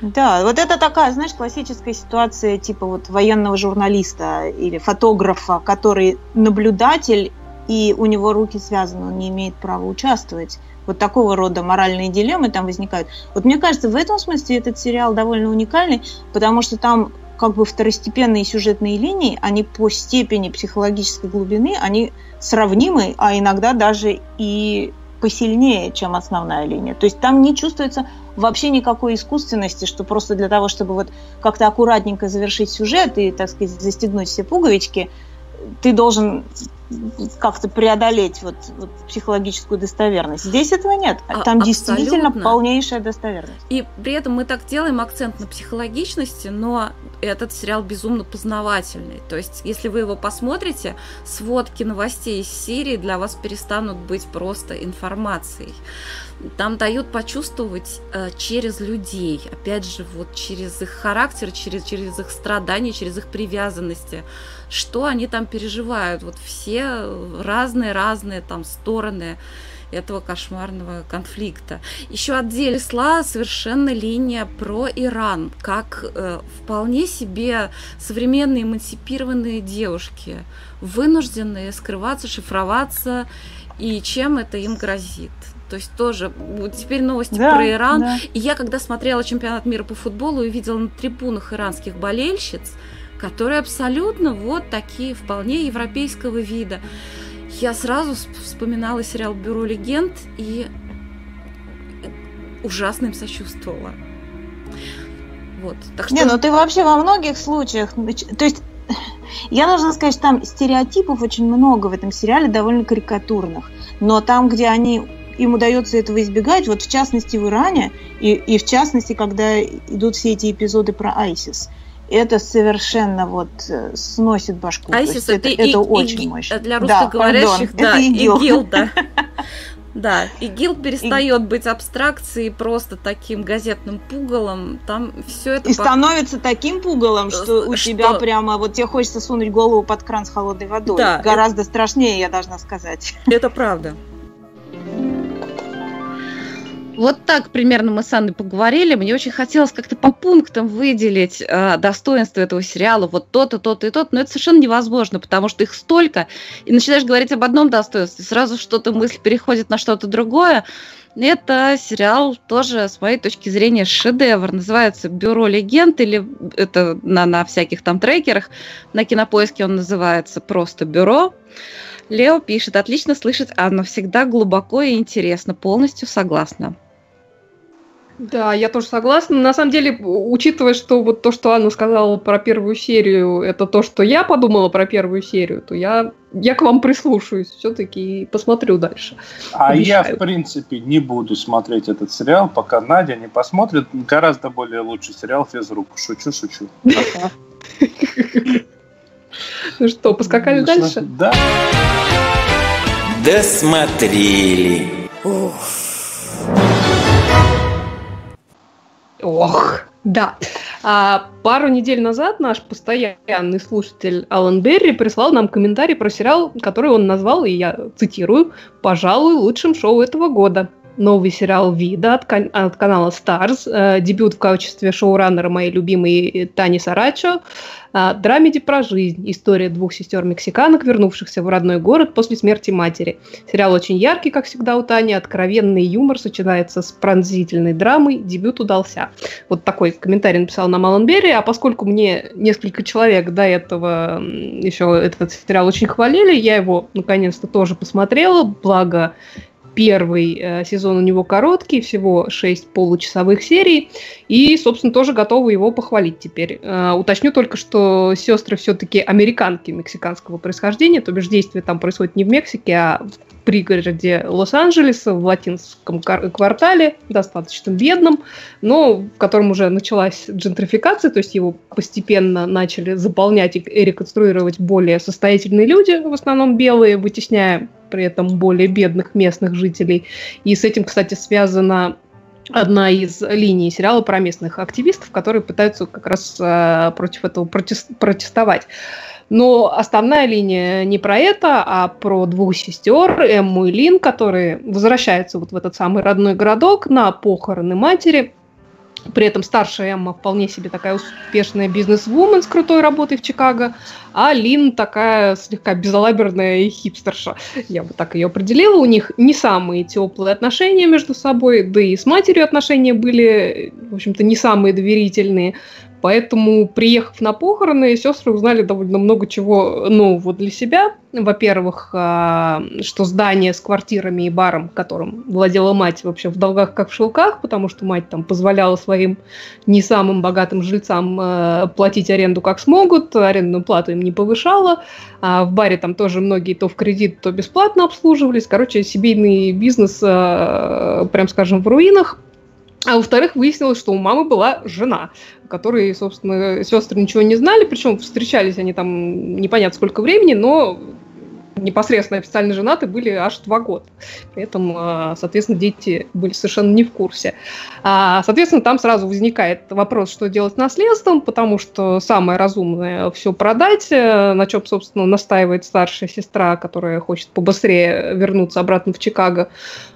Да, вот это такая, знаешь, классическая ситуация типа вот военного журналиста или фотографа, который наблюдатель, и у него руки связаны, он не имеет права участвовать. Вот такого рода моральные дилеммы там возникают. Вот мне кажется, в этом смысле этот сериал довольно уникальный, потому что там как бы второстепенные сюжетные линии, они по степени психологической глубины, они сравнимы, а иногда даже и посильнее, чем основная линия. То есть там не чувствуется вообще никакой искусственности, что просто для того, чтобы вот как-то аккуратненько завершить сюжет и, так сказать, застегнуть все пуговички, ты должен как-то преодолеть вот, вот психологическую достоверность. Здесь этого нет. А- Там действительно абсолютно. полнейшая достоверность. И при этом мы так делаем акцент на психологичности, но этот сериал безумно познавательный. То есть, если вы его посмотрите, сводки новостей из Сирии для вас перестанут быть просто информацией. Там дают почувствовать э, через людей, опять же, вот через их характер, через, через их страдания, через их привязанности, что они там переживают. Вот все разные-разные там стороны этого кошмарного конфликта. Еще отделесла совершенно линия про Иран, как э, вполне себе современные эмансипированные девушки, вынужденные скрываться, шифроваться, и чем это им грозит. То есть тоже теперь новости Да, про Иран. да. И я, когда смотрела чемпионат мира по футболу, увидела на трибунах иранских болельщиц, которые абсолютно вот такие, вполне европейского вида. Я сразу вс- вспоминала сериал «Бюро легенд» и ужасно им сочувствовала. Вот. Так что Не, ну ты вообще во многих случаях, то есть <laughs> я должна сказать, что там стереотипов очень много в этом сериале, довольно карикатурных. Но там, где они им удается этого избегать, вот в частности в Иране, и, и в частности, когда идут все эти эпизоды про ISIS, это совершенно вот э, сносит башку. ISIS есть это, это, и- очень и- мощно. Для Да, русскоговорящих, пардон, да, это ИГИЛ. ИГИЛ, да. <laughs> Да, ИГИЛ перестает быть абстракцией просто таким газетным пугалом. Там все это И по- становится таким пугалом, что у Что? тебя прямо вот тебе хочется сунуть голову под кран с холодной водой. Да, Гораздо страшнее, я должна сказать. это правда. Вот так примерно мы с Анной поговорили. Мне очень хотелось как-то по пунктам выделить э, достоинства этого сериала. Вот то-то, то-то и то Но это совершенно невозможно, потому что их столько. И начинаешь говорить об одном достоинстве, сразу что-то мысль переходит на что-то другое. Это сериал тоже, с моей точки зрения, шедевр. Называется «Бюро легенд» или это на, на всяких там трекерах. На кинопоиске он называется просто «Бюро». Лео пишет, отлично слышать Анну, всегда глубоко и интересно, полностью согласна. Да, я тоже согласна. На самом деле, учитывая, что вот то, что Анна сказала про первую серию, это то, что я подумала про первую серию, то я, я к вам прислушаюсь все-таки и посмотрю дальше. А Обещаю. я, в принципе, не буду смотреть этот сериал, пока Надя не посмотрит. Гораздо более лучший сериал «Физрук». Шучу, шучу. Ну что, поскакали дальше? Да. Досмотрели. Ух. Ох, да. А, пару недель назад наш постоянный слушатель Алан Берри прислал нам комментарий про сериал, который он назвал, и я цитирую, «пожалуй, лучшим шоу этого года» новый сериал «Вида» от, от канала Stars, э, дебют в качестве шоураннера моей любимой Тани Сарачо, э, драмеди про жизнь, история двух сестер-мексиканок, вернувшихся в родной город после смерти матери. Сериал очень яркий, как всегда у Тани, откровенный юмор сочетается с пронзительной драмой, дебют удался. Вот такой комментарий написал на Алан Берри, а поскольку мне несколько человек до этого еще этот сериал очень хвалили, я его наконец-то тоже посмотрела, благо Первый э, сезон у него короткий, всего 6 получасовых серий, и, собственно, тоже готовы его похвалить теперь. Э, уточню только, что сестры все-таки американки мексиканского происхождения, то бишь действие там происходит не в Мексике, а пригороде Лос-Анджелеса, в латинском квартале, достаточно бедном, но в котором уже началась джентрификация, то есть его постепенно начали заполнять и реконструировать более состоятельные люди, в основном белые, вытесняя при этом более бедных местных жителей. И с этим, кстати, связана одна из линий сериала про местных активистов, которые пытаются как раз э, против этого протестовать. Но основная линия не про это, а про двух сестер, Эмму и Лин, которые возвращаются вот в этот самый родной городок на похороны матери. При этом старшая Эмма вполне себе такая успешная бизнес-вумен с крутой работой в Чикаго, а Лин такая слегка безалаберная хипстерша. Я бы так ее определила. У них не самые теплые отношения между собой, да и с матерью отношения были, в общем-то, не самые доверительные. Поэтому, приехав на похороны, сестры узнали довольно много чего нового для себя. Во-первых, а, что здание с квартирами и баром, которым владела мать, вообще в долгах как в шелках, потому что мать там позволяла своим не самым богатым жильцам а, платить аренду как смогут, арендную плату им не повышала. А в баре там тоже многие то в кредит, то бесплатно обслуживались. Короче, семейный бизнес, прям скажем, в руинах. А во-вторых, выяснилось, что у мамы была жена, которые, собственно, сестры ничего не знали, причем встречались они там непонятно сколько времени, но непосредственно официально женаты были аж два года. Поэтому, а, соответственно, дети были совершенно не в курсе. А, соответственно, там сразу возникает вопрос, что делать с наследством, потому что самое разумное все продать, э, на чем, собственно, настаивает старшая сестра, которая хочет побыстрее вернуться обратно в Чикаго.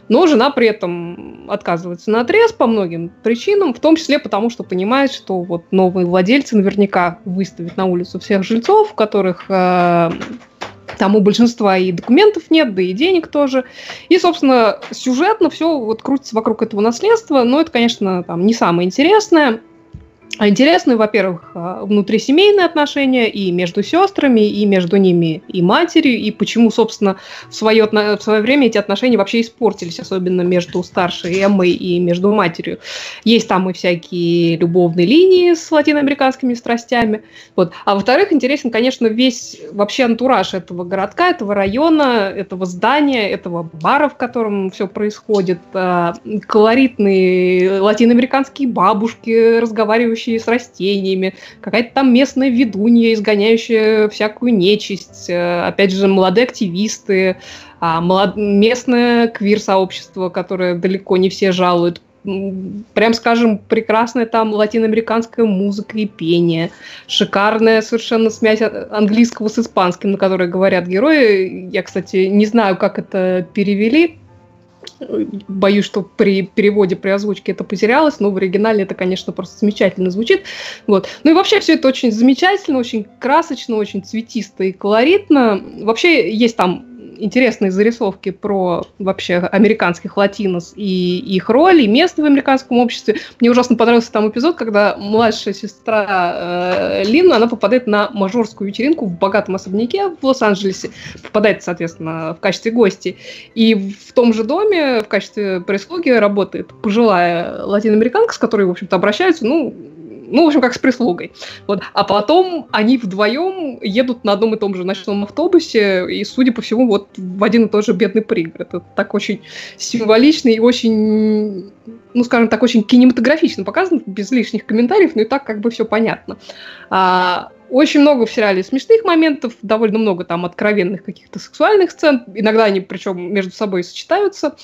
Но жена при этом отказывается на отрез по многим причинам, в том числе потому, что понимает, что вот новые владельцы наверняка выставят на улицу всех жильцов, которых э, там у большинства и документов нет, да и денег тоже. И, собственно, сюжетно все вот крутится вокруг этого наследства, но это, конечно, там не самое интересное. А интересны, во-первых, а, внутрисемейные отношения и между сестрами, и между ними и матерью, и почему, собственно, в свое, в свое время эти отношения вообще испортились, особенно между старшей Эммой и между матерью. Есть там и всякие любовные линии с латиноамериканскими страстями. Вот. А во-вторых, интересен, конечно, весь вообще антураж этого городка, этого района, этого здания, этого бара, в котором все происходит. А, колоритные латиноамериканские бабушки, разговаривающие работающие с растениями, какая-то там местная ведунья, изгоняющая всякую нечисть, э, опять же, молодые активисты, а молод... местное квир-сообщество, которое далеко не все жалуют, прям скажем, прекрасная там латиноамериканская музыка и пение, шикарная совершенно смесь английского с испанским, на которой говорят герои. Я, кстати, не знаю, как это перевели, боюсь, что при переводе, при озвучке это потерялось, но в оригинале это, конечно, просто замечательно звучит. Вот. Ну и вообще все это очень замечательно, очень красочно, очень цветисто и колоритно. Вообще есть там интересные зарисовки про вообще американских латинос и их роль, и место в американском обществе. Мне ужасно понравился там эпизод, когда младшая сестра э, Лин, она попадает на мажорскую вечеринку в богатом особняке в Лос-Анджелесе, попадает, соответственно, в качестве гости. И в том же доме в качестве прислуги работает пожилая латиноамериканка, с которой, в общем-то, обращаются, ну, ну, в общем, как с прислугой. Вот. А потом они вдвоем едут на одном и том же ночном автобусе, и, судя по всему, вот в один и тот же бедный пригород. Это так очень символично и очень, ну, скажем так, очень кинематографично показано, без лишних комментариев, но и так как бы все понятно. А, очень много в сериале смешных моментов, довольно много там откровенных каких-то сексуальных сцен. Иногда они, причем, между собой сочетаются.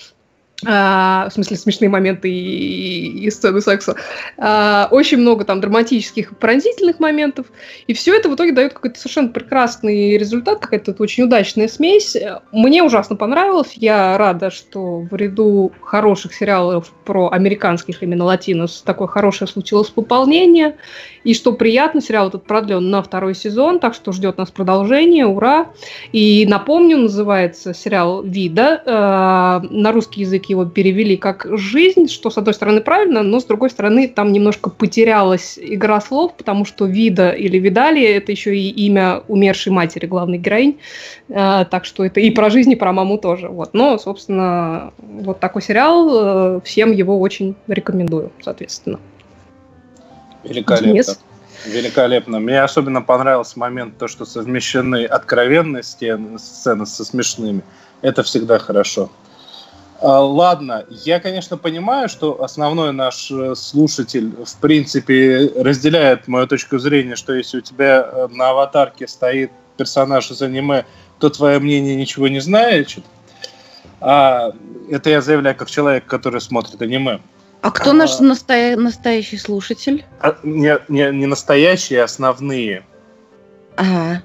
А, в смысле смешные моменты и, и сцены секса. А, очень много там драматических, пронзительных моментов. И все это в итоге дает какой-то совершенно прекрасный результат, какая-то очень удачная смесь. Мне ужасно понравилось. Я рада, что в ряду хороших сериалов про американских именно латинос такое хорошее случилось пополнение. И что приятно, сериал этот продлен на второй сезон, так что ждет нас продолжение, ура. И напомню, называется сериал «Вида». Э, на русский язык его перевели как «Жизнь», что, с одной стороны, правильно, но, с другой стороны, там немножко потерялась игра слов, потому что «Вида» или «Видали» — это еще и имя умершей матери главной героинь. Э, так что это и про жизнь, и про маму тоже. Вот. Но, собственно, вот такой сериал. Э, всем его очень рекомендую, соответственно. Великолепно. Денис? Великолепно. Мне особенно понравился момент, то, что совмещены откровенные сцены, сцены со смешными. Это всегда хорошо. А, ладно, я, конечно, понимаю, что основной наш э, слушатель, в принципе, разделяет мою точку зрения, что если у тебя э, на аватарке стоит персонаж из аниме, то твое мнение ничего не значит. А это я заявляю как человек, который смотрит аниме. А кто наш а, настоя... настоящий слушатель? А, не, не, не настоящие, а основные. Ага.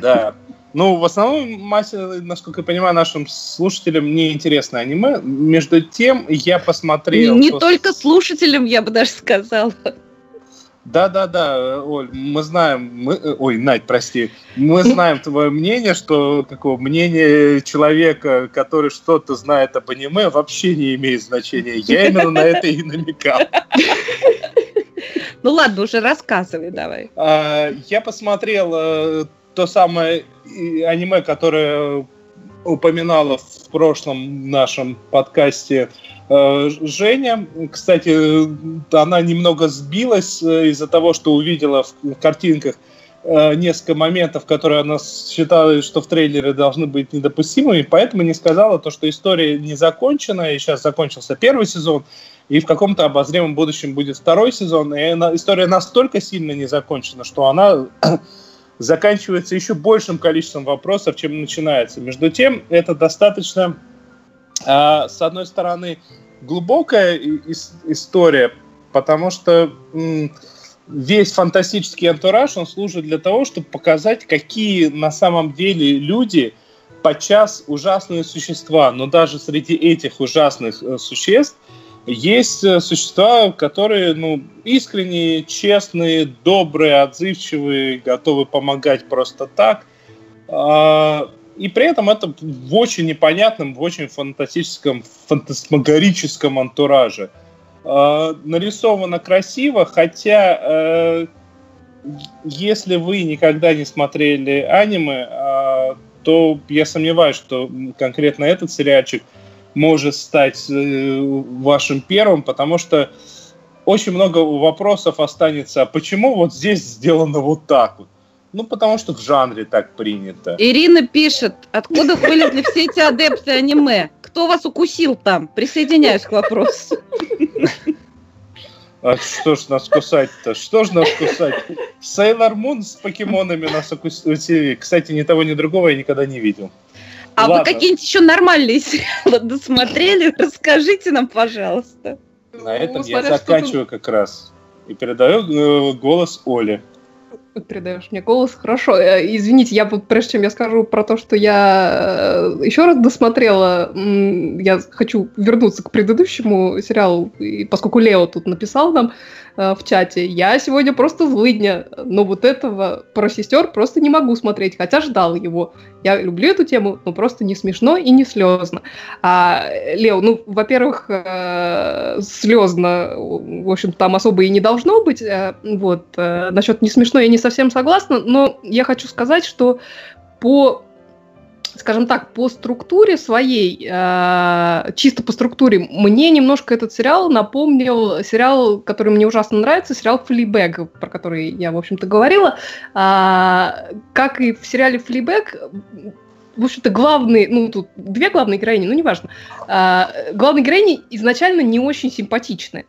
Да. <laughs> Ну, в основном, Мася, насколько я понимаю, нашим слушателям не интересно аниме. Между тем, я посмотрел... Не, не только слушателям, я бы даже сказала. Да-да-да, Оль, мы знаем, мы, э, ой, Надь, прости, мы знаем твое мнение, что какого мнение человека, который что-то знает об аниме, вообще не имеет значения. Я именно на это и намекал. Ну ладно, уже рассказывай давай. А, я посмотрел э, то самое аниме, которое упоминала в прошлом нашем подкасте Э, Женя, кстати, она немного сбилась э, из-за того, что увидела в картинках э, несколько моментов, которые она считала, что в трейлере должны быть недопустимыми, поэтому не сказала то, что история не закончена, и сейчас закончился первый сезон, и в каком-то обозримом будущем будет второй сезон, и история настолько сильно не закончена, что она заканчивается еще большим количеством вопросов, чем начинается. Между тем, это достаточно а, с одной стороны, глубокая история, потому что весь фантастический антураж, он служит для того, чтобы показать, какие на самом деле люди подчас ужасные существа, но даже среди этих ужасных э, существ есть э, существа, которые ну, искренние, честные, добрые, отзывчивые, готовы помогать просто так. А, и при этом это в очень непонятном, в очень фантастическом, фантасмагорическом антураже. Э, нарисовано красиво, хотя э, если вы никогда не смотрели аниме, э, то я сомневаюсь, что конкретно этот сериальчик может стать э, вашим первым, потому что очень много вопросов останется, а почему вот здесь сделано вот так вот? Ну, потому что в жанре так принято. Ирина пишет, откуда вылезли все эти адепты аниме? Кто вас укусил там? Присоединяюсь к вопросу. А что ж нас кусать-то? Что ж нас кусать? Сейлор Мун с покемонами нас укусили. Кстати, ни того, ни другого я никогда не видел. А Ладно. вы какие-нибудь еще нормальные <laughs> сериалы досмотрели? Расскажите нам, пожалуйста. На этом ну, я заканчиваю как раз. И передаю э, голос Оле. Передаешь мне голос. Хорошо. Э, извините, я вот прежде чем я скажу про то, что я э, еще раз досмотрела, я хочу вернуться к предыдущему сериалу, поскольку Лео тут написал нам, Э, в чате. Я сегодня просто злыдня, но вот этого про сестер просто не могу смотреть, хотя ждал его. Я люблю эту тему, но просто не смешно и не слезно. А, Лео, ну, во-первых, слезно, в общем, там особо и не должно быть. Вот, насчет не смешно я не согласна, но я хочу сказать, что по скажем так, по структуре своей, э, чисто по структуре, мне немножко этот сериал напомнил сериал, который мне ужасно нравится, сериал «Флибэг», про который я, в общем-то, говорила. А, как и в сериале «Флибэг», в общем-то, главные, ну, тут две главные героини, ну, неважно. А, главные героини изначально не очень симпатичны.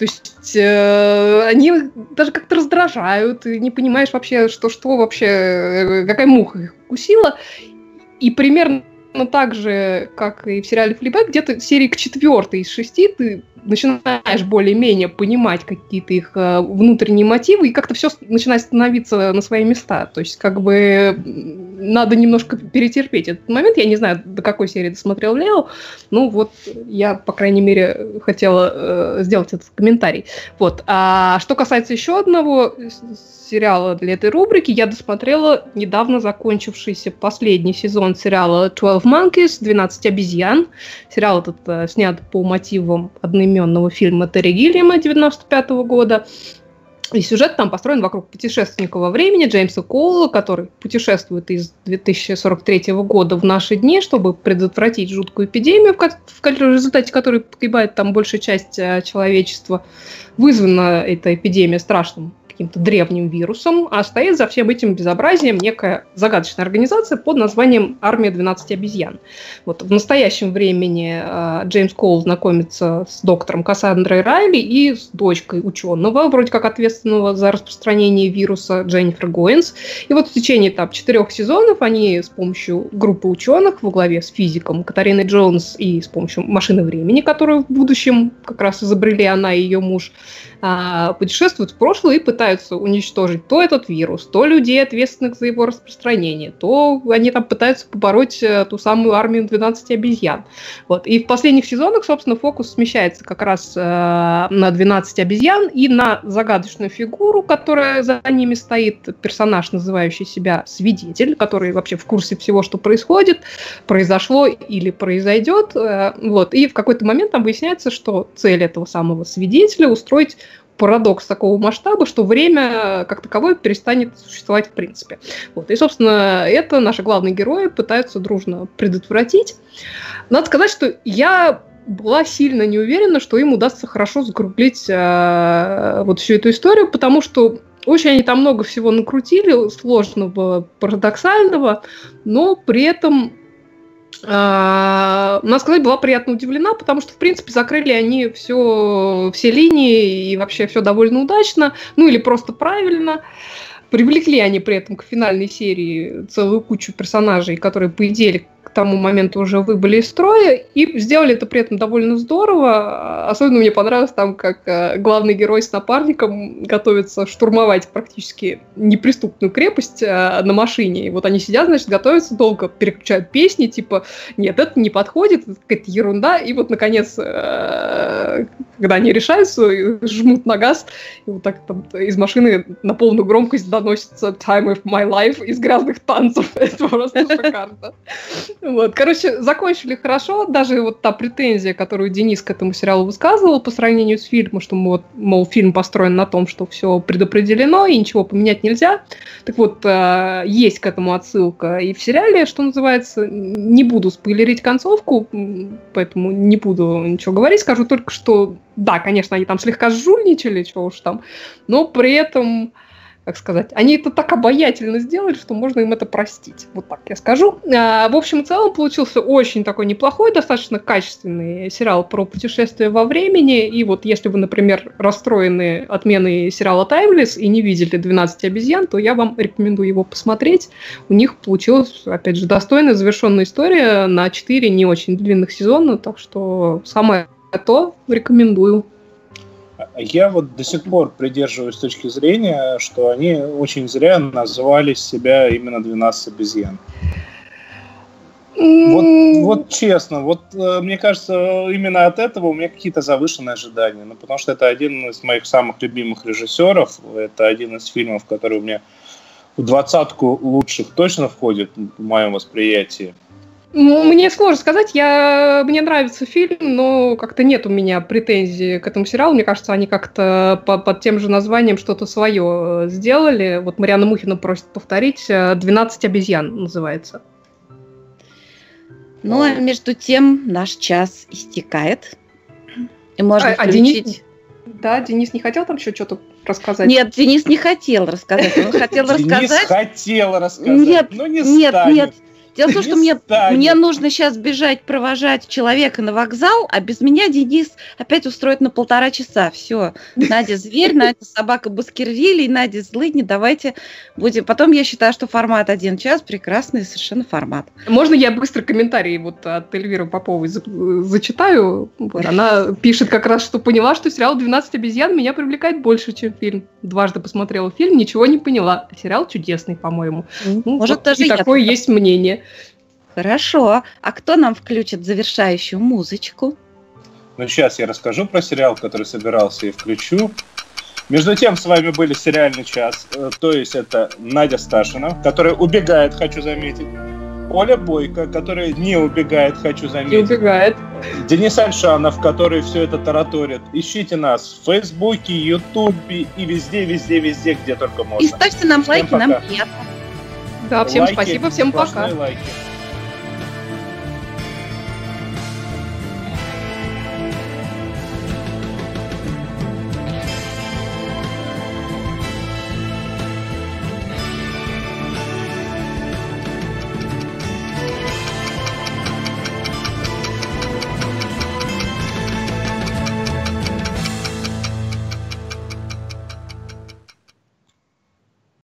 То есть э, они даже как-то раздражают, и не понимаешь вообще, что, что вообще, э, какая муха их укусила. И примерно так же, как и в сериале Флибэк, где-то серии к четвертой из шести ты начинаешь более-менее понимать какие-то их э, внутренние мотивы, и как-то все начинает становиться на свои места. То есть, как бы надо немножко перетерпеть этот момент. Я не знаю, до какой серии досмотрел Лео, ну вот я, по крайней мере, хотела э, сделать этот комментарий. Вот. А что касается еще одного сериала для этой рубрики, я досмотрела недавно закончившийся последний сезон сериала «12 Monkeys», «12 обезьян». Сериал этот э, снят по мотивам одноименного фильма Терри Гиллиама 95 года. И сюжет там построен вокруг путешественника во времени Джеймса Коула, который путешествует из 2043 года в наши дни, чтобы предотвратить жуткую эпидемию, в, результате которой погибает там большая часть э, человечества. Вызвана эта эпидемия страшным каким-то древним вирусом, а стоит за всем этим безобразием некая загадочная организация под названием «Армия 12 обезьян». Вот в настоящем времени э, Джеймс Коул знакомится с доктором Кассандрой Райли и с дочкой ученого, вроде как ответственного за распространение вируса Дженнифер Гоинс. И вот в течение там, четырех сезонов они с помощью группы ученых во главе с физиком Катариной Джонс и с помощью машины времени, которую в будущем как раз изобрели она и ее муж, а, путешествуют в прошлое и пытаются уничтожить то этот вирус, то людей, ответственных за его распространение, то они там пытаются побороть э, ту самую армию 12 обезьян. Вот. И в последних сезонах, собственно, фокус смещается как раз э, на 12 обезьян и на загадочную фигуру, которая за ними стоит, персонаж, называющий себя свидетель, который вообще в курсе всего, что происходит, произошло или произойдет. Э, вот. И в какой-то момент там выясняется, что цель этого самого свидетеля устроить парадокс такого масштаба, что время как таковое перестанет существовать в принципе. Вот. И, собственно, это наши главные герои пытаются дружно предотвратить. Надо сказать, что я была сильно не уверена, что им удастся хорошо закруглить э, вот всю эту историю, потому что очень они там много всего накрутили, сложного, парадоксального, но при этом надо сказать, была приятно удивлена, потому что, в принципе, закрыли они все, все линии и вообще все довольно удачно, ну или просто правильно. Привлекли они при этом к финальной серии целую кучу персонажей, которые, по идее, тому моменту уже выбыли из строя, и сделали это при этом довольно здорово. Особенно мне понравилось там, как э, главный герой с напарником готовится штурмовать практически неприступную крепость э, на машине. И вот они сидят, значит, готовятся, долго переключают песни, типа, нет, это не подходит, это какая-то ерунда. И вот, наконец, э, когда они решаются, жмут на газ, и вот так там из машины на полную громкость доносится «Time of my life» из грязных танцев. <laughs> Это просто шикарно. Вот, короче, закончили хорошо. Даже вот та претензия, которую Денис к этому сериалу высказывал по сравнению с фильмом, что, вот, мол, фильм построен на том, что все предопределено и ничего поменять нельзя. Так вот, э, есть к этому отсылка и в сериале, что называется. Не буду спойлерить концовку, поэтому не буду ничего говорить. Скажу только, что да, конечно, они там слегка жульничали, чего уж там, но при этом как сказать, они это так обаятельно сделали, что можно им это простить. Вот так я скажу. А, в общем и целом получился очень такой неплохой, достаточно качественный сериал про путешествие во времени. И вот если вы, например, расстроены отменой сериала «Таймлесс» и не видели «12 обезьян», то я вам рекомендую его посмотреть. У них получилась, опять же, достойная завершенная история на 4 не очень длинных сезона, так что самое то рекомендую. Я вот до сих пор придерживаюсь точки зрения, что они очень зря назвали себя именно «12 обезьян». Вот, вот честно, вот э, мне кажется, именно от этого у меня какие-то завышенные ожидания. Ну, потому что это один из моих самых любимых режиссеров. Это один из фильмов, который у меня в двадцатку лучших точно входит в моем восприятии. Ну, мне сложно сказать, я, мне нравится фильм, но как-то нет у меня претензий к этому сериалу. Мне кажется, они как-то по, под тем же названием что-то свое сделали. Вот Мариана Мухина просит повторить. «12 обезьян» называется. Ну, а между тем наш час истекает. И можно а, включить... А Денис... Да, Денис не хотел там еще что-то рассказать? Нет, Денис не хотел рассказать. Он хотел рассказать... Денис хотел рассказать, нет, но не Нет, нет, Дело в том, что мне, мне нужно сейчас бежать провожать человека на вокзал, а без меня Денис опять устроит на полтора часа. Все, Надя зверь, Надя собака Баскервилли, Надя злыдни, давайте будем. Потом я считаю, что формат один час прекрасный совершенно формат. Можно я быстро комментарий вот от Эльвиры Поповой зачитаю? Вот, она пишет как раз, что поняла, что сериал «12 обезьян» меня привлекает больше, чем фильм. Дважды посмотрела фильм, ничего не поняла. Сериал чудесный, по-моему. Ну, Может, вот, даже и такое есть мнение. Хорошо. А кто нам включит завершающую музычку? Ну, сейчас я расскажу про сериал, который собирался и включу. Между тем, с вами были «Сериальный час», э, то есть это Надя Сташина, которая убегает, хочу заметить. Оля Бойко, которая не убегает, хочу заметить. Не убегает. Денис Альшанов, который все это тараторит. Ищите нас в Фейсбуке, Ютубе и везде, везде, везде, где только можно. И ставьте нам всем лайки, пока. нам приятно. Да, всем лайки, спасибо, всем пока. Лайки.